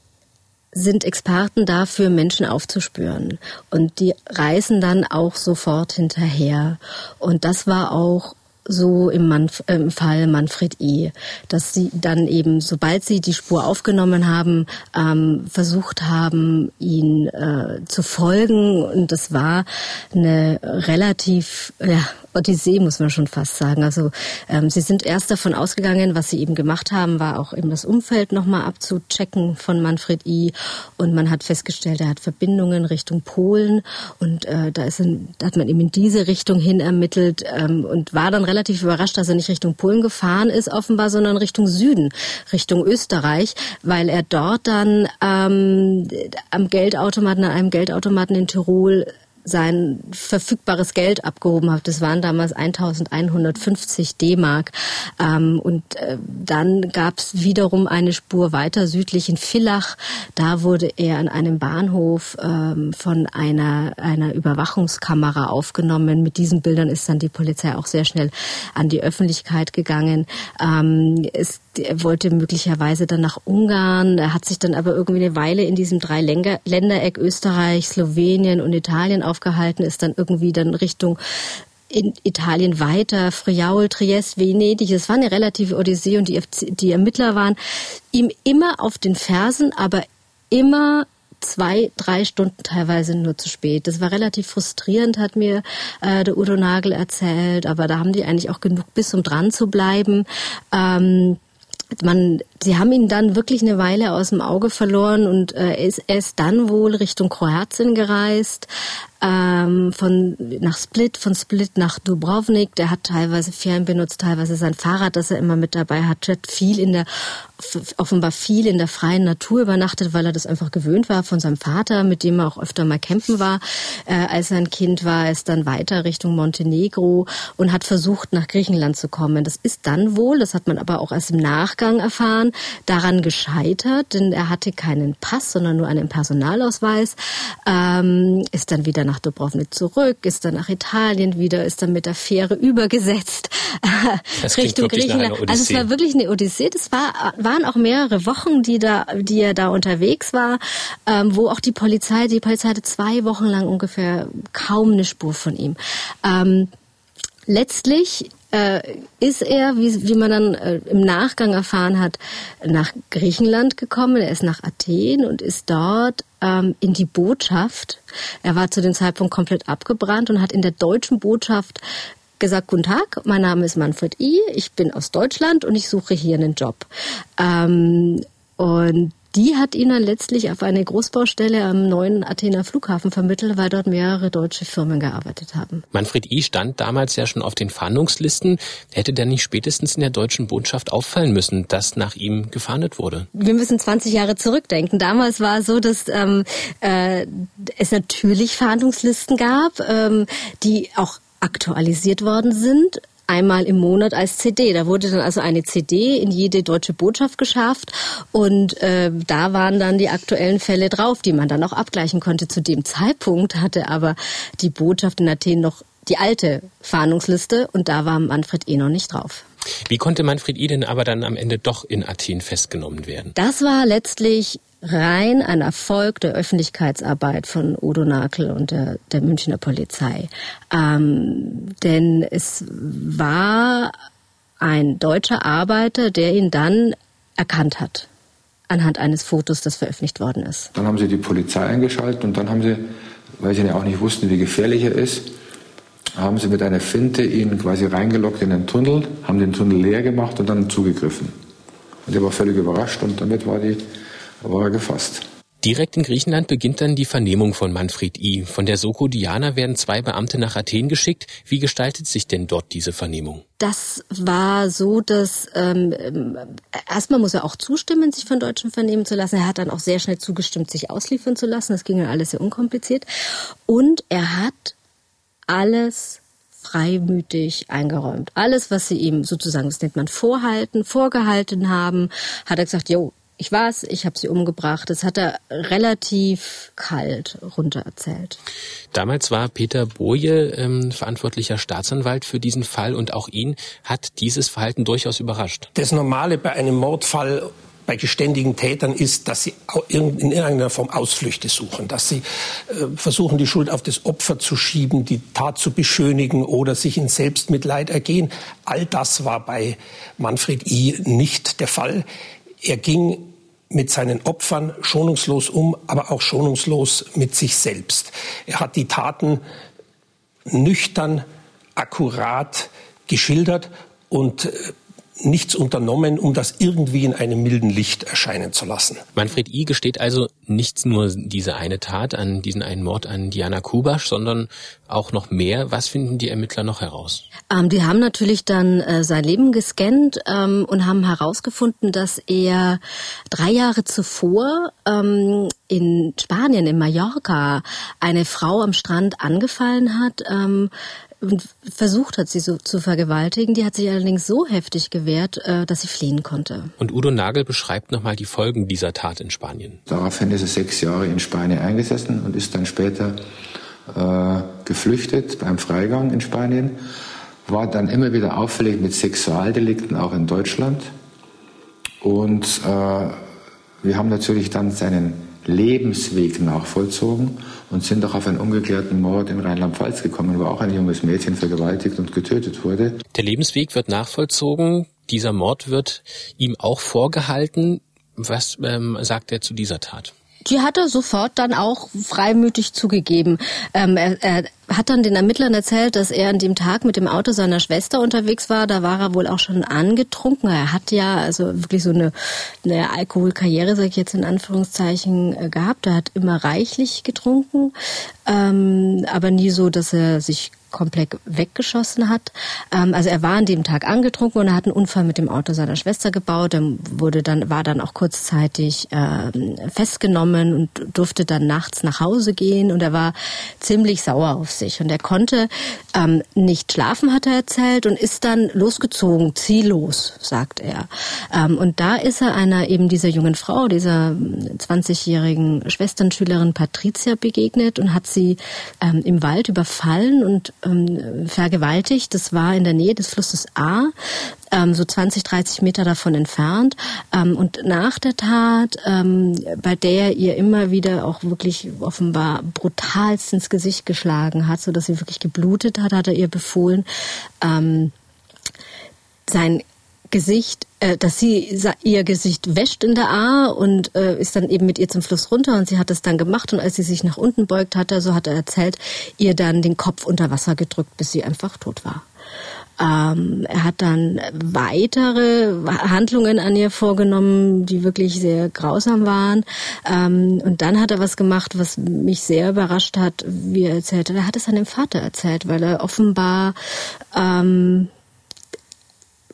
sind Experten dafür, Menschen aufzuspüren. Und die reisen dann auch sofort hinterher. Und das war auch so im, Manf im Fall Manfred E., dass sie dann eben, sobald sie die Spur aufgenommen haben, ähm, versucht haben, ihn äh, zu folgen. Und das war eine relativ ja, Odyssee, muss man schon fast sagen. Also ähm, sie sind erst davon ausgegangen, was sie eben gemacht haben, war auch eben das Umfeld nochmal abzuchecken von Manfred I. Und man hat festgestellt, er hat Verbindungen Richtung Polen und äh, da, ist ein, da hat man eben in diese Richtung hin ermittelt ähm, und war dann relativ überrascht, dass er nicht Richtung Polen gefahren ist, offenbar, sondern Richtung Süden, Richtung Österreich, weil er dort dann ähm, am Geldautomaten, an einem Geldautomaten in Tirol sein verfügbares Geld abgehoben hat. Das waren damals 1150 D-Mark. Ähm, und äh, dann gab es wiederum eine Spur weiter südlich in Villach. Da wurde er an einem Bahnhof ähm, von einer, einer Überwachungskamera aufgenommen. Mit diesen Bildern ist dann die Polizei auch sehr schnell an die Öffentlichkeit gegangen. Ähm, es er wollte möglicherweise dann nach Ungarn. Er hat sich dann aber irgendwie eine Weile in diesem drei Ländereck Österreich, Slowenien und Italien aufgehalten, ist dann irgendwie dann Richtung in Italien weiter, Friaul, Triest, Venedig. Es war eine relative Odyssee und die, die Ermittler waren ihm immer auf den Fersen, aber immer zwei, drei Stunden teilweise nur zu spät. Das war relativ frustrierend, hat mir äh, der Udo Nagel erzählt, aber da haben die eigentlich auch genug Biss, um dran zu bleiben. Ähm, man, sie haben ihn dann wirklich eine Weile aus dem Auge verloren und äh, ist, er ist dann wohl Richtung Kroatien gereist, ähm, von nach Split, von Split nach Dubrovnik. Der hat teilweise Fern benutzt, teilweise sein Fahrrad, das er immer mit dabei hat. Hat viel in der offenbar viel in der freien Natur übernachtet, weil er das einfach gewöhnt war von seinem Vater, mit dem er auch öfter mal campen war. Äh, als er ein Kind war, ist dann weiter Richtung Montenegro und hat versucht, nach Griechenland zu kommen. Das ist dann wohl, das hat man aber auch erst im Nachgang erfahren, daran gescheitert, denn er hatte keinen Pass, sondern nur einen Personalausweis, ähm, ist dann wieder nach Dubrovnik zurück, ist dann nach Italien wieder, ist dann mit der Fähre übergesetzt Richtung Griechenland. Also es war wirklich eine Odyssee. Das war, waren auch mehrere Wochen, die da, die er da unterwegs war, ähm, wo auch die Polizei, die Polizei hatte zwei Wochen lang ungefähr kaum eine Spur von ihm. Ähm, letztlich äh, ist er, wie, wie man dann äh, im Nachgang erfahren hat, nach Griechenland gekommen. Er ist nach Athen und ist dort ähm, in die Botschaft. Er war zu dem Zeitpunkt komplett abgebrannt und hat in der deutschen Botschaft gesagt, guten Tag, mein Name ist Manfred I., ich bin aus Deutschland und ich suche hier einen Job. Ähm, und die hat ihn dann letztlich auf eine Großbaustelle am neuen Athener Flughafen vermittelt, weil dort mehrere deutsche Firmen gearbeitet haben. Manfred I. stand damals ja schon auf den Fahndungslisten. Hätte der nicht spätestens in der deutschen Botschaft auffallen müssen, dass nach ihm gefahndet wurde? Wir müssen 20 Jahre zurückdenken. Damals war es so, dass ähm, äh, es natürlich Fahndungslisten gab, ähm, die auch aktualisiert worden sind einmal im Monat als CD. Da wurde dann also eine CD in jede deutsche Botschaft geschafft und äh, da waren dann die aktuellen Fälle drauf, die man dann auch abgleichen konnte. Zu dem Zeitpunkt hatte aber die Botschaft in Athen noch die alte Fahndungsliste und da war Manfred E. noch nicht drauf. Wie konnte Manfred E. denn aber dann am Ende doch in Athen festgenommen werden? Das war letztlich rein ein Erfolg der Öffentlichkeitsarbeit von Udo Nakel und der, der Münchner Polizei. Ähm, denn es war ein deutscher Arbeiter, der ihn dann erkannt hat anhand eines Fotos, das veröffentlicht worden ist. Dann haben sie die Polizei eingeschaltet und dann haben sie, weil sie ja auch nicht wussten, wie gefährlich er ist, haben sie mit einer Finte ihn quasi reingelockt in den Tunnel, haben den Tunnel leer gemacht und dann zugegriffen. Und er war völlig überrascht und damit war die war er gefasst. Direkt in Griechenland beginnt dann die Vernehmung von Manfred I. Von der Soko Diana werden zwei Beamte nach Athen geschickt. Wie gestaltet sich denn dort diese Vernehmung? Das war so, dass ähm, erstmal muss er auch zustimmen, sich von Deutschen vernehmen zu lassen. Er hat dann auch sehr schnell zugestimmt, sich ausliefern zu lassen. Das ging ja alles sehr unkompliziert. Und er hat alles freimütig eingeräumt. Alles, was sie ihm sozusagen, das nennt man Vorhalten, vorgehalten haben, hat er gesagt, jo, ich war's, ich habe sie umgebracht. Das hat er relativ kalt runter erzählt. Damals war Peter Boje ähm, verantwortlicher Staatsanwalt für diesen Fall und auch ihn hat dieses Verhalten durchaus überrascht. Das Normale bei einem Mordfall bei geständigen Tätern ist, dass sie in irgendeiner Form Ausflüchte suchen, dass sie äh, versuchen, die Schuld auf das Opfer zu schieben, die Tat zu beschönigen oder sich in Selbstmitleid ergehen. All das war bei Manfred I. nicht der Fall. Er ging mit seinen Opfern schonungslos um, aber auch schonungslos mit sich selbst. Er hat die Taten nüchtern, akkurat geschildert und äh, nichts unternommen, um das irgendwie in einem milden Licht erscheinen zu lassen. Manfred I. gesteht also nicht nur diese eine Tat an diesen einen Mord an Diana Kubasch, sondern auch noch mehr. Was finden die Ermittler noch heraus? Ähm, die haben natürlich dann äh, sein Leben gescannt ähm, und haben herausgefunden, dass er drei Jahre zuvor ähm, in Spanien, in Mallorca, eine Frau am Strand angefallen hat. Ähm, und versucht hat, sie so zu vergewaltigen. Die hat sich allerdings so heftig gewehrt, äh, dass sie fliehen konnte. Und Udo Nagel beschreibt nochmal die Folgen dieser Tat in Spanien. Daraufhin ist er sechs Jahre in Spanien eingesessen und ist dann später äh, geflüchtet beim Freigang in Spanien. War dann immer wieder auffällig mit Sexualdelikten auch in Deutschland. Und äh, wir haben natürlich dann seinen Lebensweg nachvollzogen und sind auch auf einen ungeklärten Mord in Rheinland-Pfalz gekommen, wo auch ein junges Mädchen vergewaltigt und getötet wurde. Der Lebensweg wird nachvollzogen. Dieser Mord wird ihm auch vorgehalten. Was ähm, sagt er zu dieser Tat? Die hat er sofort dann auch freimütig zugegeben. Ähm, er, er hat dann den Ermittlern erzählt, dass er an dem Tag mit dem Auto seiner Schwester unterwegs war. Da war er wohl auch schon angetrunken. Er hat ja also wirklich so eine, eine Alkoholkarriere, sage ich jetzt in Anführungszeichen, äh, gehabt. Er hat immer reichlich getrunken, ähm, aber nie so, dass er sich komplett weggeschossen hat. Ähm, also er war an dem Tag angetrunken und er hat einen Unfall mit dem Auto seiner Schwester gebaut. Er wurde dann, war dann auch kurzzeitig ähm, festgenommen und durfte dann nachts nach Hause gehen und er war ziemlich sauer auf sich. Und er konnte ähm, nicht schlafen, hat er erzählt, und ist dann losgezogen, ziellos, sagt er. Ähm, und da ist er einer eben dieser jungen Frau, dieser 20-jährigen Schwesternschülerin Patricia begegnet und hat sie ähm, im Wald überfallen und ähm, vergewaltigt. Das war in der Nähe des Flusses A, ähm, so 20, 30 Meter davon entfernt. Ähm, und nach der Tat, ähm, bei der ihr immer wieder auch wirklich offenbar brutalst ins Gesicht geschlagen hat, so dass sie wirklich geblutet hat, hat er ihr befohlen, ähm, sein Gesicht, äh, dass sie ihr Gesicht wäscht in der A und äh, ist dann eben mit ihr zum Fluss runter und sie hat es dann gemacht und als sie sich nach unten beugt hatte, so hat er erzählt, ihr dann den Kopf unter Wasser gedrückt, bis sie einfach tot war. Ähm, er hat dann weitere Handlungen an ihr vorgenommen, die wirklich sehr grausam waren. Ähm, und dann hat er was gemacht, was mich sehr überrascht hat, wie er erzählt hat. Er hat es dem Vater erzählt, weil er offenbar ähm,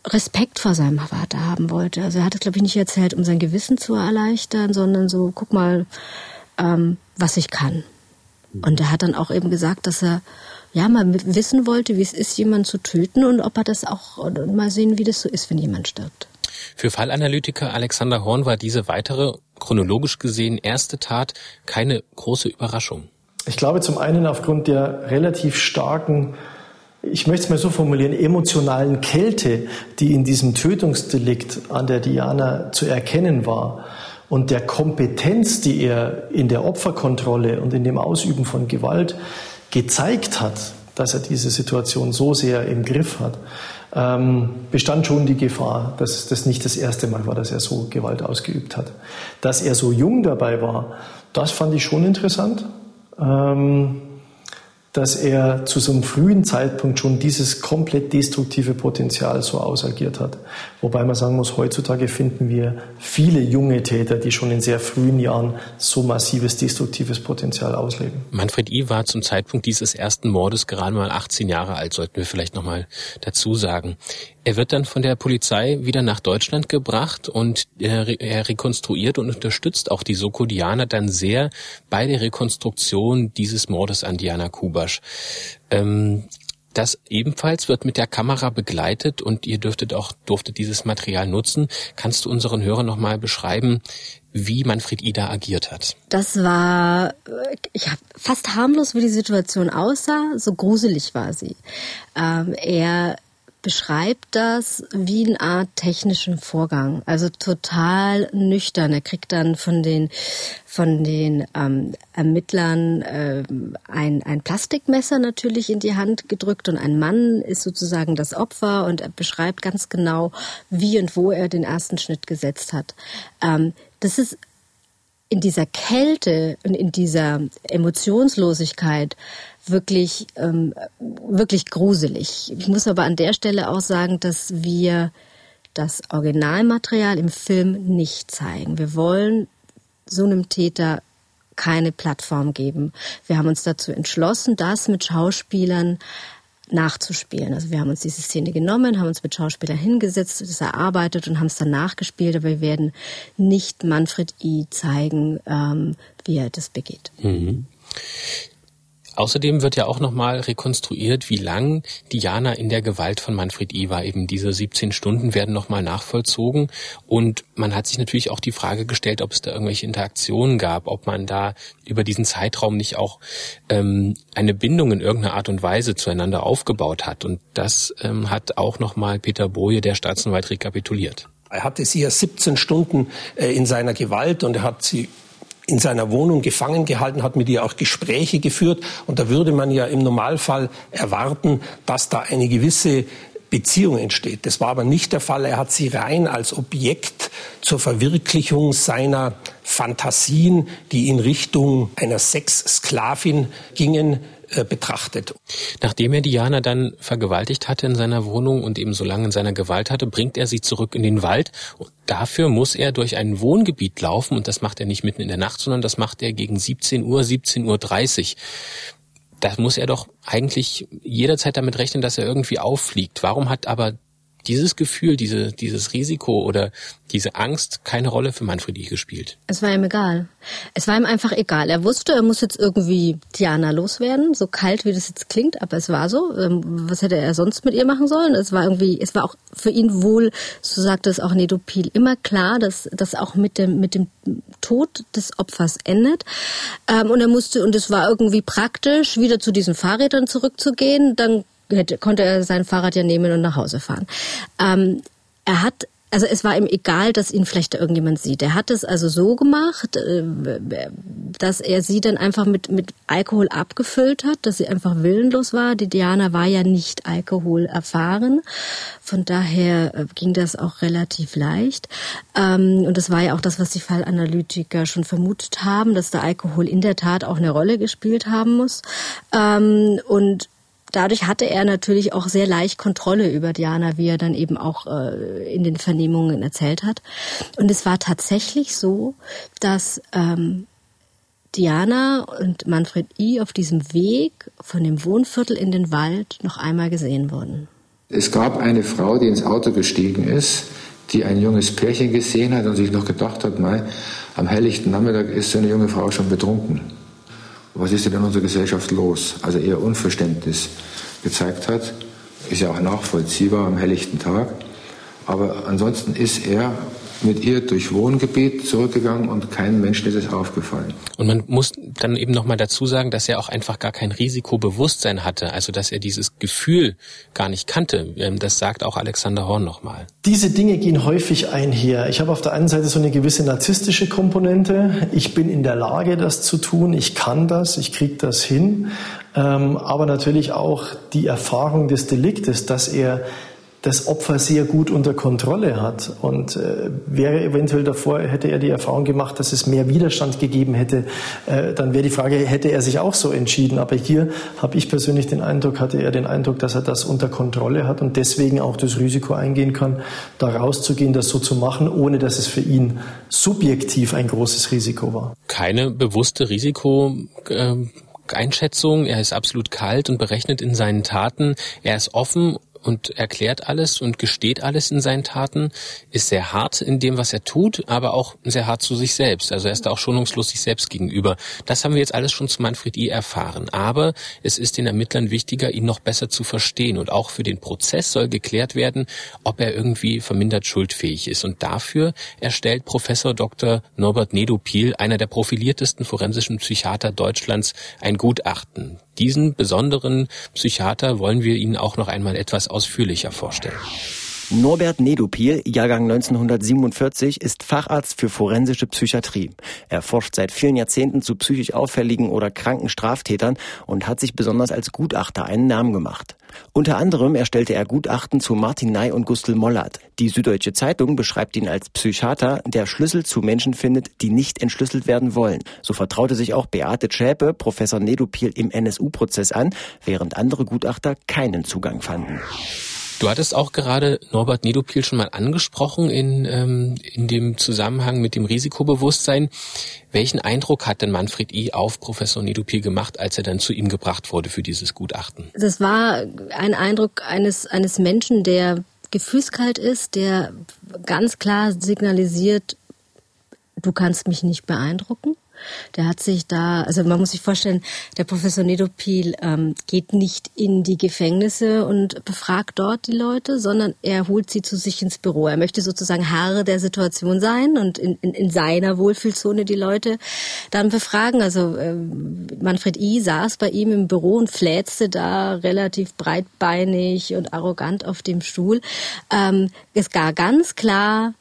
Respekt vor seinem Vater haben wollte. Also er hat es, glaube ich, nicht erzählt, um sein Gewissen zu erleichtern, sondern so, guck mal, ähm, was ich kann. Und er hat dann auch eben gesagt, dass er ja mal wissen wollte, wie es ist, jemanden zu töten und ob er das auch mal sehen, wie das so ist, wenn jemand stirbt. Für Fallanalytiker Alexander Horn war diese weitere, chronologisch gesehen, erste Tat keine große Überraschung. Ich glaube zum einen aufgrund der relativ starken ich möchte es mal so formulieren, emotionalen Kälte, die in diesem Tötungsdelikt an der Diana zu erkennen war und der Kompetenz, die er in der Opferkontrolle und in dem Ausüben von Gewalt gezeigt hat, dass er diese Situation so sehr im Griff hat, ähm, bestand schon die Gefahr, dass das nicht das erste Mal war, dass er so Gewalt ausgeübt hat. Dass er so jung dabei war, das fand ich schon interessant. Ähm, dass er zu so einem frühen Zeitpunkt schon dieses komplett destruktive Potenzial so ausagiert hat. Wobei man sagen muss, heutzutage finden wir viele junge Täter, die schon in sehr frühen Jahren so massives destruktives Potenzial ausleben. Manfred I. war zum Zeitpunkt dieses ersten Mordes gerade mal 18 Jahre alt, sollten wir vielleicht nochmal dazu sagen. Er wird dann von der Polizei wieder nach Deutschland gebracht und er, er rekonstruiert und unterstützt auch die Soko Diana dann sehr bei der Rekonstruktion dieses Mordes an Diana Kubasch. Ähm, Das ebenfalls wird mit der Kamera begleitet und ihr dürftet auch, durftet dieses Material nutzen. Kannst du unseren Hörern nochmal beschreiben, wie Manfred Ida agiert hat? Das war ich fast harmlos, wie die Situation aussah. So gruselig war sie. Ähm, er beschreibt das wie eine Art technischen Vorgang, also total nüchtern. Er kriegt dann von den von den ähm, Ermittlern äh, ein, ein Plastikmesser natürlich in die Hand gedrückt und ein Mann ist sozusagen das Opfer und er beschreibt ganz genau, wie und wo er den ersten Schnitt gesetzt hat. Ähm, das ist in dieser Kälte und in dieser Emotionslosigkeit wirklich, ähm, wirklich gruselig. Ich muss aber an der Stelle auch sagen, dass wir das Originalmaterial im Film nicht zeigen. Wir wollen so einem Täter keine Plattform geben. Wir haben uns dazu entschlossen, das mit Schauspielern nachzuspielen. Also wir haben uns diese Szene genommen, haben uns mit Schauspielern hingesetzt, das erarbeitet und haben es dann nachgespielt, aber wir werden nicht Manfred I zeigen, ähm, wie er das begeht. Mhm. Außerdem wird ja auch nochmal rekonstruiert, wie lang Diana in der Gewalt von Manfred I war. Eben diese 17 Stunden werden nochmal nachvollzogen. Und man hat sich natürlich auch die Frage gestellt, ob es da irgendwelche Interaktionen gab, ob man da über diesen Zeitraum nicht auch ähm, eine Bindung in irgendeiner Art und Weise zueinander aufgebaut hat. Und das ähm, hat auch nochmal Peter Boje, der Staatsanwalt, rekapituliert. Er hatte sie ja 17 Stunden äh, in seiner Gewalt und er hat sie in seiner Wohnung gefangen gehalten, hat mit ihr auch Gespräche geführt. Und da würde man ja im Normalfall erwarten, dass da eine gewisse Beziehung entsteht. Das war aber nicht der Fall. Er hat sie rein als Objekt zur Verwirklichung seiner Fantasien, die in Richtung einer Sexsklavin gingen, äh, betrachtet. Nachdem er Diana dann vergewaltigt hatte in seiner Wohnung und eben so lange in seiner Gewalt hatte, bringt er sie zurück in den Wald. Und dafür muss er durch ein Wohngebiet laufen und das macht er nicht mitten in der Nacht, sondern das macht er gegen 17 Uhr, 17.30 Uhr. Da muss er doch eigentlich jederzeit damit rechnen, dass er irgendwie auffliegt. Warum hat aber dieses Gefühl, diese, dieses Risiko oder diese Angst keine Rolle für Manfredi gespielt? Es war ihm egal. Es war ihm einfach egal. Er wusste, er muss jetzt irgendwie Diana loswerden, so kalt wie das jetzt klingt, aber es war so. Ähm, was hätte er sonst mit ihr machen sollen? Es war irgendwie, es war auch für ihn wohl, so sagte es auch Nedopil, immer klar, dass das auch mit dem, mit dem Tod des Opfers endet. Ähm, und er musste, und es war irgendwie praktisch, wieder zu diesen Fahrrädern zurückzugehen. Dann hätte, konnte er sein Fahrrad ja nehmen und nach Hause fahren. Ähm, er hat also es war ihm egal, dass ihn vielleicht irgendjemand sieht. Er hat es also so gemacht, äh, dass er sie dann einfach mit, mit Alkohol abgefüllt hat, dass sie einfach willenlos war. Die Diana war ja nicht Alkohol erfahren. Von daher äh, ging das auch relativ leicht. Ähm, und das war ja auch das, was die Fallanalytiker schon vermutet haben, dass der Alkohol in der Tat auch eine Rolle gespielt haben muss. Ähm, und dadurch hatte er natürlich auch sehr leicht Kontrolle über Diana, wie er dann eben auch äh, in den Vernehmungen erzählt hat. Und es war tatsächlich so, dass ähm, Diana und Manfred I. auf diesem Weg von dem Wohnviertel in den Wald noch einmal gesehen wurden. Es gab eine Frau, die ins Auto gestiegen ist, die ein junges Pärchen gesehen hat und sich noch gedacht hat, mal, am helllichten Nachmittag ist so eine junge Frau schon betrunken was ist denn in unserer Gesellschaft los? Also eher Unverständnis gezeigt hat, ist ja auch nachvollziehbar am helllichten Tag. Aber ansonsten ist er mit ihr durch Wohngebiet zurückgegangen und keinem Menschen ist es aufgefallen. Und man muss dann eben nochmal dazu sagen, dass er auch einfach gar kein Risikobewusstsein hatte, also dass er dieses Gefühl gar nicht kannte. Ähm, das sagt auch Alexander Horn nochmal. Diese Dinge gehen häufig einher. Ich habe auf der einen Seite so eine gewisse narzisstische Komponente. Ich bin in der Lage, das zu tun. Ich kann das. Ich kriege das hin. Ähm, aber natürlich auch die Erfahrung des Deliktes, dass er das Opfer sehr gut unter Kontrolle hat. Und äh, wäre eventuell davor, hätte er die Erfahrung gemacht, dass es mehr Widerstand gegeben hätte, äh, dann wäre die Frage, hätte er sich auch so entschieden. Aber hier habe ich persönlich den Eindruck, hatte er den Eindruck, dass er das unter Kontrolle hat und deswegen auch das Risiko eingehen kann, da rauszugehen, das so zu machen, ohne dass es für ihn subjektiv ein großes Risiko war. Keine bewusste Risiko. Äh Einschätzung, er ist absolut kalt und berechnet in seinen Taten, er ist offen und erklärt alles und gesteht alles in seinen Taten, ist sehr hart in dem, was er tut, aber auch sehr hart zu sich selbst. Also er ist da auch schonungslos sich selbst gegenüber. Das haben wir jetzt alles schon zu Manfred I. erfahren. Aber es ist den Ermittlern wichtiger, ihn noch besser zu verstehen. Und auch für den Prozess soll geklärt werden, ob er irgendwie vermindert schuldfähig ist. Und dafür erstellt Professor Dr. Norbert Nedopil, einer der profiliertesten forensischen Psychiater Deutschlands, ein Gutachten. Diesen besonderen Psychiater wollen wir Ihnen auch noch einmal etwas ausführlicher vorstellen. Norbert Nedopil, Jahrgang 1947, ist Facharzt für forensische Psychiatrie. Er forscht seit vielen Jahrzehnten zu psychisch auffälligen oder kranken Straftätern und hat sich besonders als Gutachter einen Namen gemacht. Unter anderem erstellte er Gutachten zu Martin Ney und Gustl Mollert. Die Süddeutsche Zeitung beschreibt ihn als Psychiater, der Schlüssel zu Menschen findet, die nicht entschlüsselt werden wollen. So vertraute sich auch Beate Schäpe, Professor Nedopil im NSU-Prozess an, während andere Gutachter keinen Zugang fanden. Du hattest auch gerade Norbert Nedopil schon mal angesprochen in, ähm, in dem Zusammenhang mit dem Risikobewusstsein. Welchen Eindruck hat denn Manfred I. auf Professor Nedopil gemacht, als er dann zu ihm gebracht wurde für dieses Gutachten? Das war ein Eindruck eines, eines Menschen, der gefühlskalt ist, der ganz klar signalisiert, du kannst mich nicht beeindrucken. Der hat sich da, also man muss sich vorstellen, der Professor Nedopil ähm, geht nicht in die Gefängnisse und befragt dort die Leute, sondern er holt sie zu sich ins Büro. Er möchte sozusagen Herr der Situation sein und in, in, in seiner Wohlfühlzone die Leute dann befragen. Also ähm, Manfred I. saß bei ihm im Büro und fläzte da relativ breitbeinig und arrogant auf dem Stuhl. Ähm, es war ganz klar,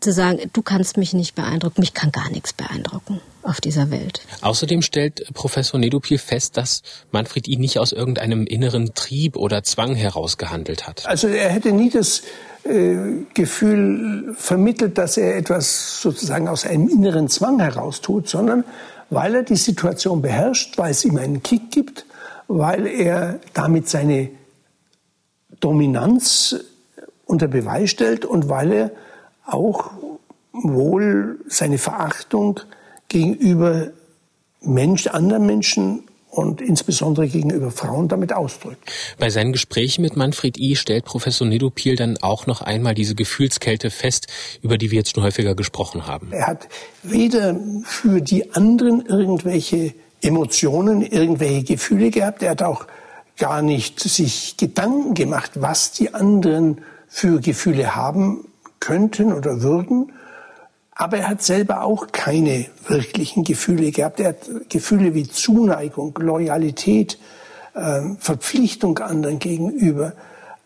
zu sagen, du kannst mich nicht beeindrucken, mich kann gar nichts beeindrucken auf dieser Welt. Außerdem stellt Professor Nedopil fest, dass Manfred ihn nicht aus irgendeinem inneren Trieb oder Zwang heraus gehandelt hat. Also er hätte nie das äh, Gefühl vermittelt, dass er etwas sozusagen aus einem inneren Zwang heraus tut, sondern weil er die Situation beherrscht, weil es ihm einen Kick gibt, weil er damit seine Dominanz unter Beweis stellt und weil er auch wohl seine Verachtung gegenüber Mensch, anderen Menschen und insbesondere gegenüber Frauen damit ausdrückt. Bei seinen Gesprächen mit Manfred I. stellt Professor Nedopil dann auch noch einmal diese Gefühlskälte fest, über die wir jetzt schon häufiger gesprochen haben. Er hat weder für die anderen irgendwelche Emotionen, irgendwelche Gefühle gehabt. Er hat auch gar nicht sich Gedanken gemacht, was die anderen für Gefühle haben könnten oder würden. Aber er hat selber auch keine wirklichen Gefühle gehabt. Er hat Gefühle wie Zuneigung, Loyalität, äh, Verpflichtung anderen gegenüber.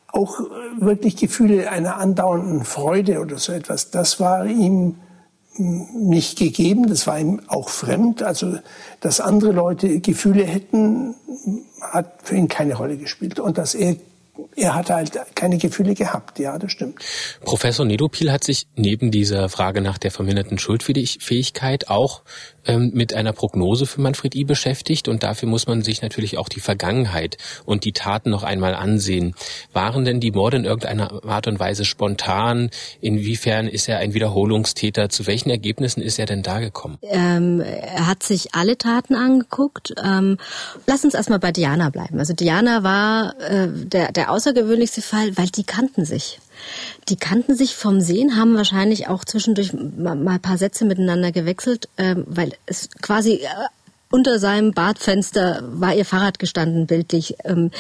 Auch wirklich Gefühle einer andauernden Freude oder so etwas. Das war ihm hm, nicht gegeben, das war ihm auch fremd. Also, dass andere Leute Gefühle hätten, hat für ihn keine Rolle gespielt. Und dass er er hat halt keine Gefühle gehabt. Ja, das stimmt. Professor Nedopil hat sich neben dieser Frage nach der verminderten Schuldfähigkeit auch mit einer Prognose für Manfred I. beschäftigt und dafür muss man sich natürlich auch die Vergangenheit und die Taten noch einmal ansehen. Waren denn die Morde in irgendeiner Art und Weise spontan? Inwiefern ist er ein Wiederholungstäter? Zu welchen Ergebnissen ist er denn da gekommen? Ähm, er hat sich alle Taten angeguckt. Ähm, lass uns erstmal bei Diana bleiben. Also Diana war äh, der, der außergewöhnlichste Fall, weil die kannten sich. Die kannten sich vom Sehen, haben wahrscheinlich auch zwischendurch mal ein paar Sätze miteinander gewechselt, ähm, weil es quasi äh, unter seinem Badfenster war ihr Fahrrad gestanden, bildlich. Ähm,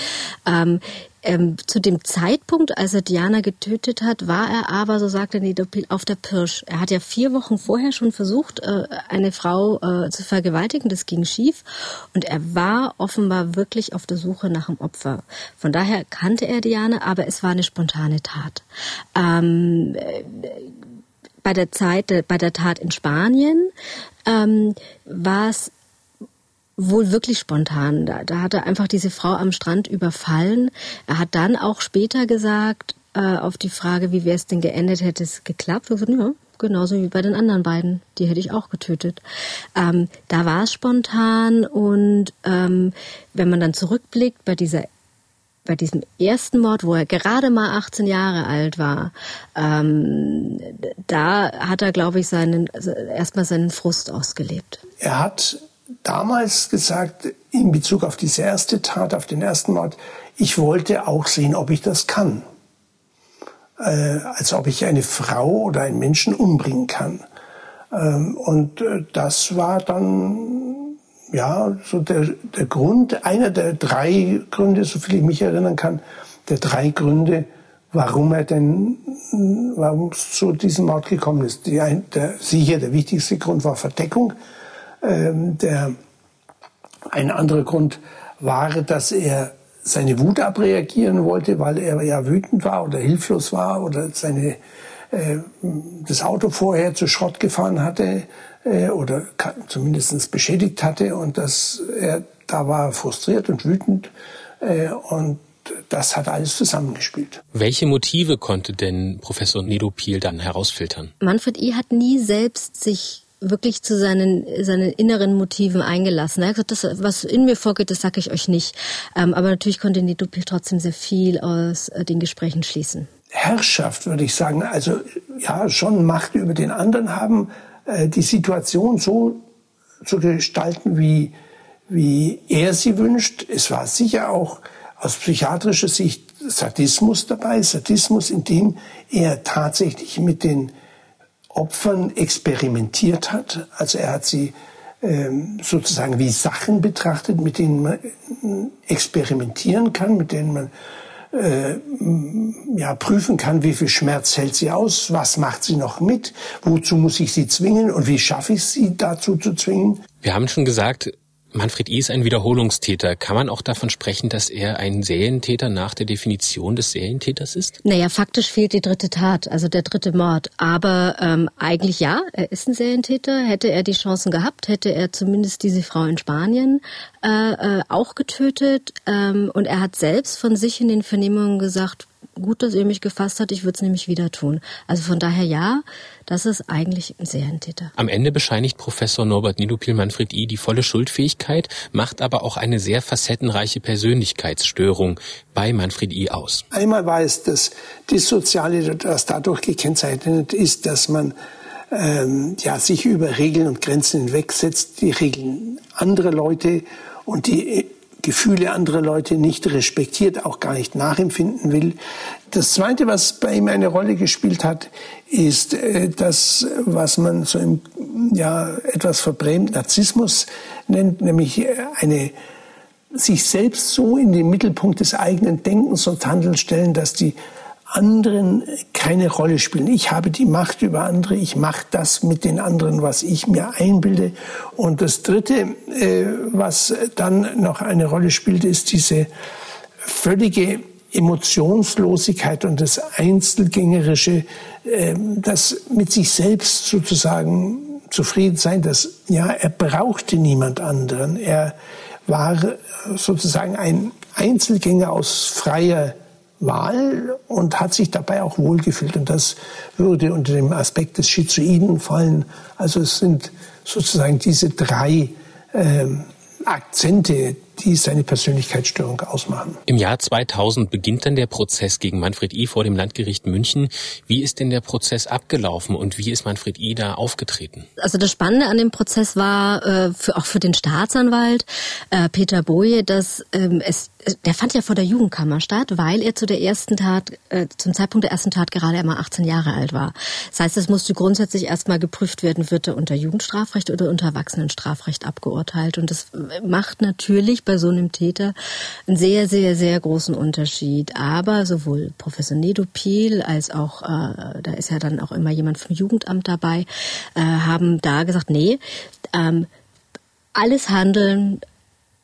ähm, ähm, zu dem Zeitpunkt, als er Diana getötet hat, war er aber, so sagte Nidopil, auf der Pirsch. Er hat ja vier Wochen vorher schon versucht, äh, eine Frau äh, zu vergewaltigen. Das ging schief. Und er war offenbar wirklich auf der Suche nach einem Opfer. Von daher kannte er Diana, aber es war eine spontane Tat. Ähm, äh, bei der Zeit, äh, bei der Tat in Spanien ähm, war es wohl wirklich spontan. Da, da hat er einfach diese Frau am Strand überfallen. Er hat dann auch später gesagt, äh, auf die Frage, wie wäre es denn geendet, hätte es geklappt. gesagt, ja, genauso wie bei den anderen beiden. Die hätte ich auch getötet. Ähm, da war es spontan und ähm, wenn man dann zurückblickt bei dieser bei diesem ersten Mord, wo er gerade mal 18 Jahre alt war, ähm, da hat er, glaube ich, seinen also erstmal seinen Frust ausgelebt. Er hat damals gesagt, in Bezug auf diese erste Tat, auf den ersten Mord, ich wollte auch sehen, ob ich das kann. Äh, als ob ich eine Frau oder einen Menschen umbringen kann. Ähm, und äh, das war dann ja so der, der Grund, einer der drei Gründe, so viel ich mich erinnern kann, der drei Gründe, warum er denn, warum es zu diesem Mord gekommen ist. Die, der, sicher der wichtigste Grund war Verdeckung. Ähm, der, ein anderer Grund war, dass er seine Wut abreagieren wollte, weil er ja wütend war oder hilflos war oder seine, äh, das Auto vorher zu Schrott gefahren hatte äh, oder zumindest beschädigt hatte und dass er da war frustriert und wütend äh, und das hat alles zusammengespielt. Welche Motive konnte denn Professor Nedopil dann herausfiltern? Manfred I. hat nie selbst sich wirklich zu seinen, seinen inneren Motiven eingelassen. Er hat gesagt, das, was in mir vorgeht, das sage ich euch nicht. Ähm, aber natürlich konnte Nedopil trotzdem sehr viel aus äh, den Gesprächen schließen. Herrschaft, würde ich sagen. Also ja, schon Macht über den anderen haben, äh, die Situation so zu gestalten, wie, wie er sie wünscht. Es war sicher auch aus psychiatrischer Sicht Sadismus dabei, Sadismus, in dem er tatsächlich mit den Opfern experimentiert hat. Also er hat sie ähm, sozusagen wie Sachen betrachtet, mit denen man äh, experimentieren kann, mit denen man äh, ja, prüfen kann, wie viel Schmerz hält sie aus, was macht sie noch mit, wozu muss ich sie zwingen und wie schaffe ich sie dazu zu zwingen. Wir haben schon gesagt, Manfred E. ist ein Wiederholungstäter. Kann man auch davon sprechen, dass er ein Serientäter nach der Definition des Serientäters ist? Naja, faktisch fehlt die dritte Tat, also der dritte Mord. Aber ähm, eigentlich ja, er ist ein Serientäter. Hätte er die Chancen gehabt, hätte er zumindest diese Frau in Spanien äh, äh, auch getötet. Ähm, und er hat selbst von sich in den Vernehmungen gesagt, gut, dass ihr mich gefasst hat, ich würde es nämlich wieder tun. Also von daher ja, das ist eigentlich ein Serientäter. Am Ende bescheinigt Professor Norbert Nidupil Manfred I. die volle Schuldfähigkeit, macht aber auch eine sehr facettenreiche Persönlichkeitsstörung bei Manfred I. aus. Einmal war es das Dissoziale, das dadurch gekennzeichnet ist, dass man ähm, ja, sich über Regeln und Grenzen hinwegsetzt, die Regeln anderer Leute und die Gefühle anderer Leute nicht respektiert, auch gar nicht nachempfinden will. Das Zweite, was bei ihm eine Rolle gespielt hat, ist äh, das, was man so im ja, etwas verbrämt Narzissmus nennt, nämlich eine sich selbst so in den Mittelpunkt des eigenen Denkens und Handelns stellen, dass die anderen keine Rolle spielen. Ich habe die Macht über andere, ich mache das mit den anderen, was ich mir einbilde. Und das Dritte, äh, was dann noch eine Rolle spielt, ist diese völlige Emotionslosigkeit und das Einzelgängerische, äh, das mit sich selbst sozusagen zufrieden sein, dass ja, er brauchte niemand anderen. Er war sozusagen ein Einzelgänger aus freier Wahl und hat sich dabei auch wohlgefühlt. Und das würde unter dem Aspekt des Schizoiden fallen. Also es sind sozusagen diese drei ähm, Akzente, die seine Persönlichkeitsstörung ausmachen. Im Jahr 2000 beginnt dann der Prozess gegen Manfred I. vor dem Landgericht München. Wie ist denn der Prozess abgelaufen und wie ist Manfred I. da aufgetreten? Also das Spannende an dem Prozess war äh, für, auch für den Staatsanwalt äh, Peter Boje, dass ähm, es der fand ja vor der Jugendkammer statt, weil er zu der ersten Tat, äh, zum Zeitpunkt der ersten Tat gerade einmal 18 Jahre alt war. Das heißt, es musste grundsätzlich erstmal geprüft werden, wird er unter Jugendstrafrecht oder unter Erwachsenenstrafrecht abgeurteilt. Und das macht natürlich bei so einem Täter einen sehr, sehr, sehr großen Unterschied. Aber sowohl Professor Nedopil als auch, äh, da ist ja dann auch immer jemand vom Jugendamt dabei, äh, haben da gesagt, nee, ähm, alles Handeln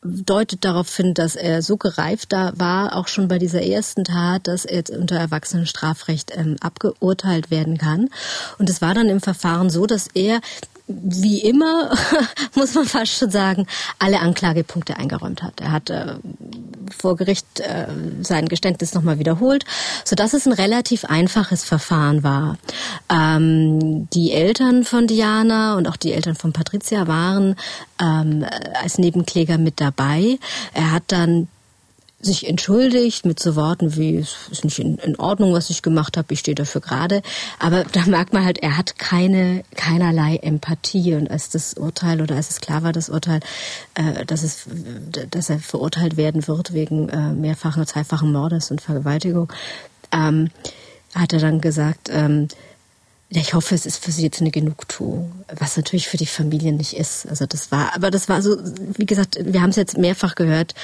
deutet darauf hin, dass er so gereift da war, auch schon bei dieser ersten Tat, dass er jetzt unter Erwachsenenstrafrecht ähm, abgeurteilt werden kann. Und es war dann im Verfahren so, dass er wie immer, muss man fast schon sagen, alle Anklagepunkte eingeräumt hat. Er hat äh, vor Gericht äh, sein Geständnis nochmal wiederholt, so dass es ein relativ einfaches Verfahren war. Ähm, die Eltern von Diana und auch die Eltern von Patricia waren ähm, als Nebenkläger mit dabei. Er hat dann sich entschuldigt mit so Worten wie, es ist nicht in, in Ordnung, was ich gemacht habe, ich stehe dafür gerade. Aber da merkt man halt, er hat keine, keinerlei Empathie. Und als das Urteil oder als es klar war, das Urteil, äh, dass, es, dass er verurteilt werden wird wegen äh, mehrfachen, zweifachen Mordes und Vergewaltigung, ähm, hat er dann gesagt, ähm, ja, ich hoffe, es ist für sie jetzt eine Genugtuung, was natürlich für die Familie nicht ist. Also das war, aber das war so, wie gesagt, wir haben es jetzt mehrfach gehört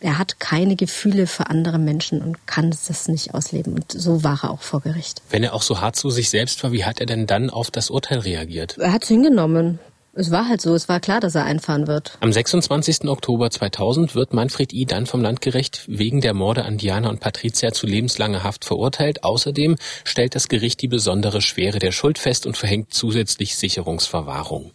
er hat keine Gefühle für andere Menschen und kann das nicht ausleben. Und so war er auch vor Gericht. Wenn er auch so hart zu sich selbst war, wie hat er denn dann auf das Urteil reagiert? Er hat es hingenommen. Es war halt so, es war klar, dass er einfahren wird. Am 26. Oktober 2000 wird Manfred I. dann vom Landgericht wegen der Morde an Diana und Patricia zu lebenslanger Haft verurteilt. Außerdem stellt das Gericht die besondere Schwere der Schuld fest und verhängt zusätzlich Sicherungsverwahrung.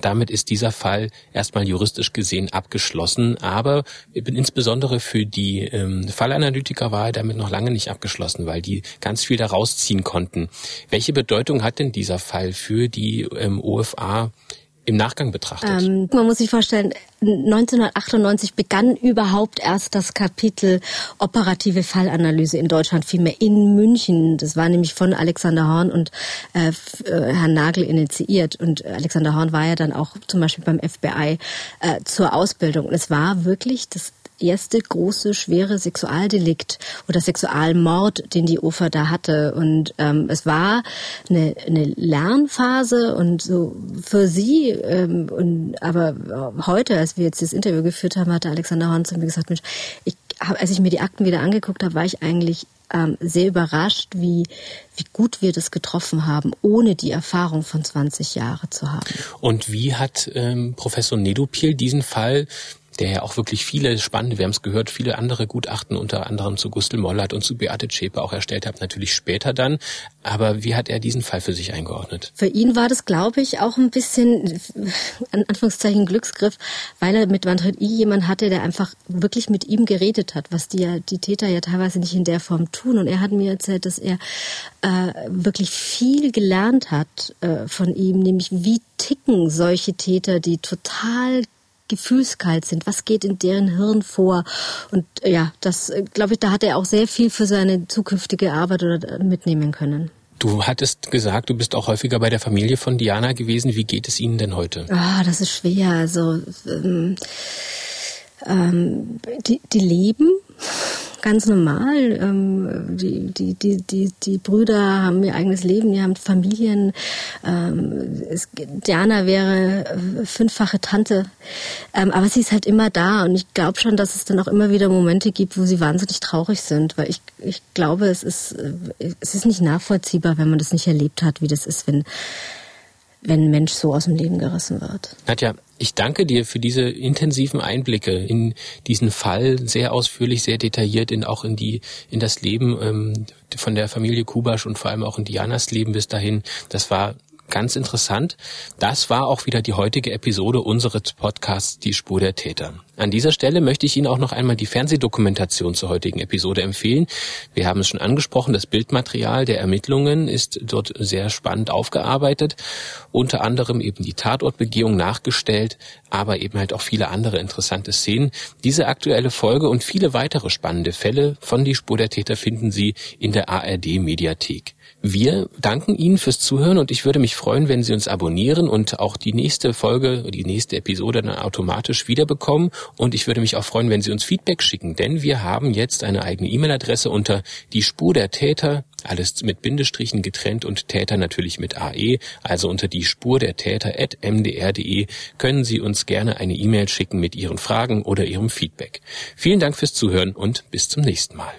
Damit ist dieser Fall erstmal juristisch gesehen abgeschlossen, aber insbesondere für die ähm, Fallanalytiker war er damit noch lange nicht abgeschlossen, weil die ganz viel daraus ziehen konnten. Welche Bedeutung hat denn dieser Fall für die ähm, OFA im Nachgang betrachtet? Ähm, man muss sich vorstellen, 1998 begann überhaupt erst das Kapitel operative Fallanalyse in Deutschland, vielmehr in München. Das war nämlich von Alexander Horn und äh, äh Herrn Nagel initiiert. Und Alexander Horn war ja dann auch zum Beispiel beim FBI äh, zur Ausbildung. Und es war wirklich das erste große, schwere Sexualdelikt oder Sexualmord, den die Ufer da hatte. Und ähm, es war eine, eine Lernphase und so für sie. Ähm, und aber heute, als wir jetzt das Interview geführt haben, hatte Alexander Horn zu mir gesagt, Mensch, ich hab, als ich mir die Akten wieder angeguckt habe, war ich eigentlich ähm, sehr überrascht, wie, wie gut wir das getroffen haben, ohne die Erfahrung von 20 Jahren zu haben. Und wie hat ähm, Professor Nedopil diesen Fall der ja auch wirklich viele spannende, wir haben es gehört, viele andere Gutachten unter anderem zu Gustl Mollert und zu Beate Zschäpe auch erstellt hat, natürlich später dann. Aber wie hat er diesen Fall für sich eingeordnet? Für ihn war das, glaube ich, auch ein bisschen, an Anführungszeichen, Glücksgriff, weil er mit Manfred I jemand hatte, der einfach wirklich mit ihm geredet hat, was die, ja, die Täter ja teilweise nicht in der Form tun. Und er hat mir erzählt, dass er äh, wirklich viel gelernt hat äh, von ihm, nämlich wie ticken solche Täter, die total gefühlskalt sind. Was geht in deren Hirn vor? Und äh, ja, das äh, glaube ich, da hat er auch sehr viel für seine zukünftige Arbeit oder äh, mitnehmen können. Du hattest gesagt, du bist auch häufiger bei der Familie von Diana gewesen. Wie geht es Ihnen denn heute? Ah, das ist schwer. Also ähm, ähm, die, die leben ganz normal. Ähm, die, die, die, die, die Brüder haben ihr eigenes Leben, die haben Familien. Ähm, es, Diana wäre äh, fünffache Tante. Ähm, aber sie ist halt immer da und ich glaube schon, dass es dann auch immer wieder Momente gibt, wo sie wahnsinnig traurig sind, weil ich, ich glaube, es ist, äh, es ist nicht nachvollziehbar, wenn man das nicht erlebt hat, wie das ist, wenn wenn ein Mensch so aus dem Leben gerissen wird. Nadja, ich danke dir für diese intensiven Einblicke in diesen Fall, sehr ausführlich, sehr detailliert in auch in die in das Leben ähm, von der Familie Kubasch und vor allem auch in Dianas Leben bis dahin. Das war ganz interessant. Das war auch wieder die heutige Episode unseres Podcasts Die Spur der Täter. An dieser Stelle möchte ich Ihnen auch noch einmal die Fernsehdokumentation zur heutigen Episode empfehlen. Wir haben es schon angesprochen, das Bildmaterial der Ermittlungen ist dort sehr spannend aufgearbeitet. Unter anderem eben die Tatortbegehung nachgestellt, aber eben halt auch viele andere interessante Szenen. Diese aktuelle Folge und viele weitere spannende Fälle von Die Spur der Täter finden Sie in der ARD Mediathek. Wir danken Ihnen fürs Zuhören und ich würde mich freuen, wenn Sie uns abonnieren und auch die nächste Folge, die nächste Episode dann automatisch wiederbekommen. Und ich würde mich auch freuen, wenn Sie uns Feedback schicken, denn wir haben jetzt eine eigene E-Mail-Adresse unter die Spur der Täter, alles mit Bindestrichen getrennt und Täter natürlich mit AE, also unter die Spur der Täter at mdr.de können Sie uns gerne eine E-Mail schicken mit Ihren Fragen oder Ihrem Feedback. Vielen Dank fürs Zuhören und bis zum nächsten Mal.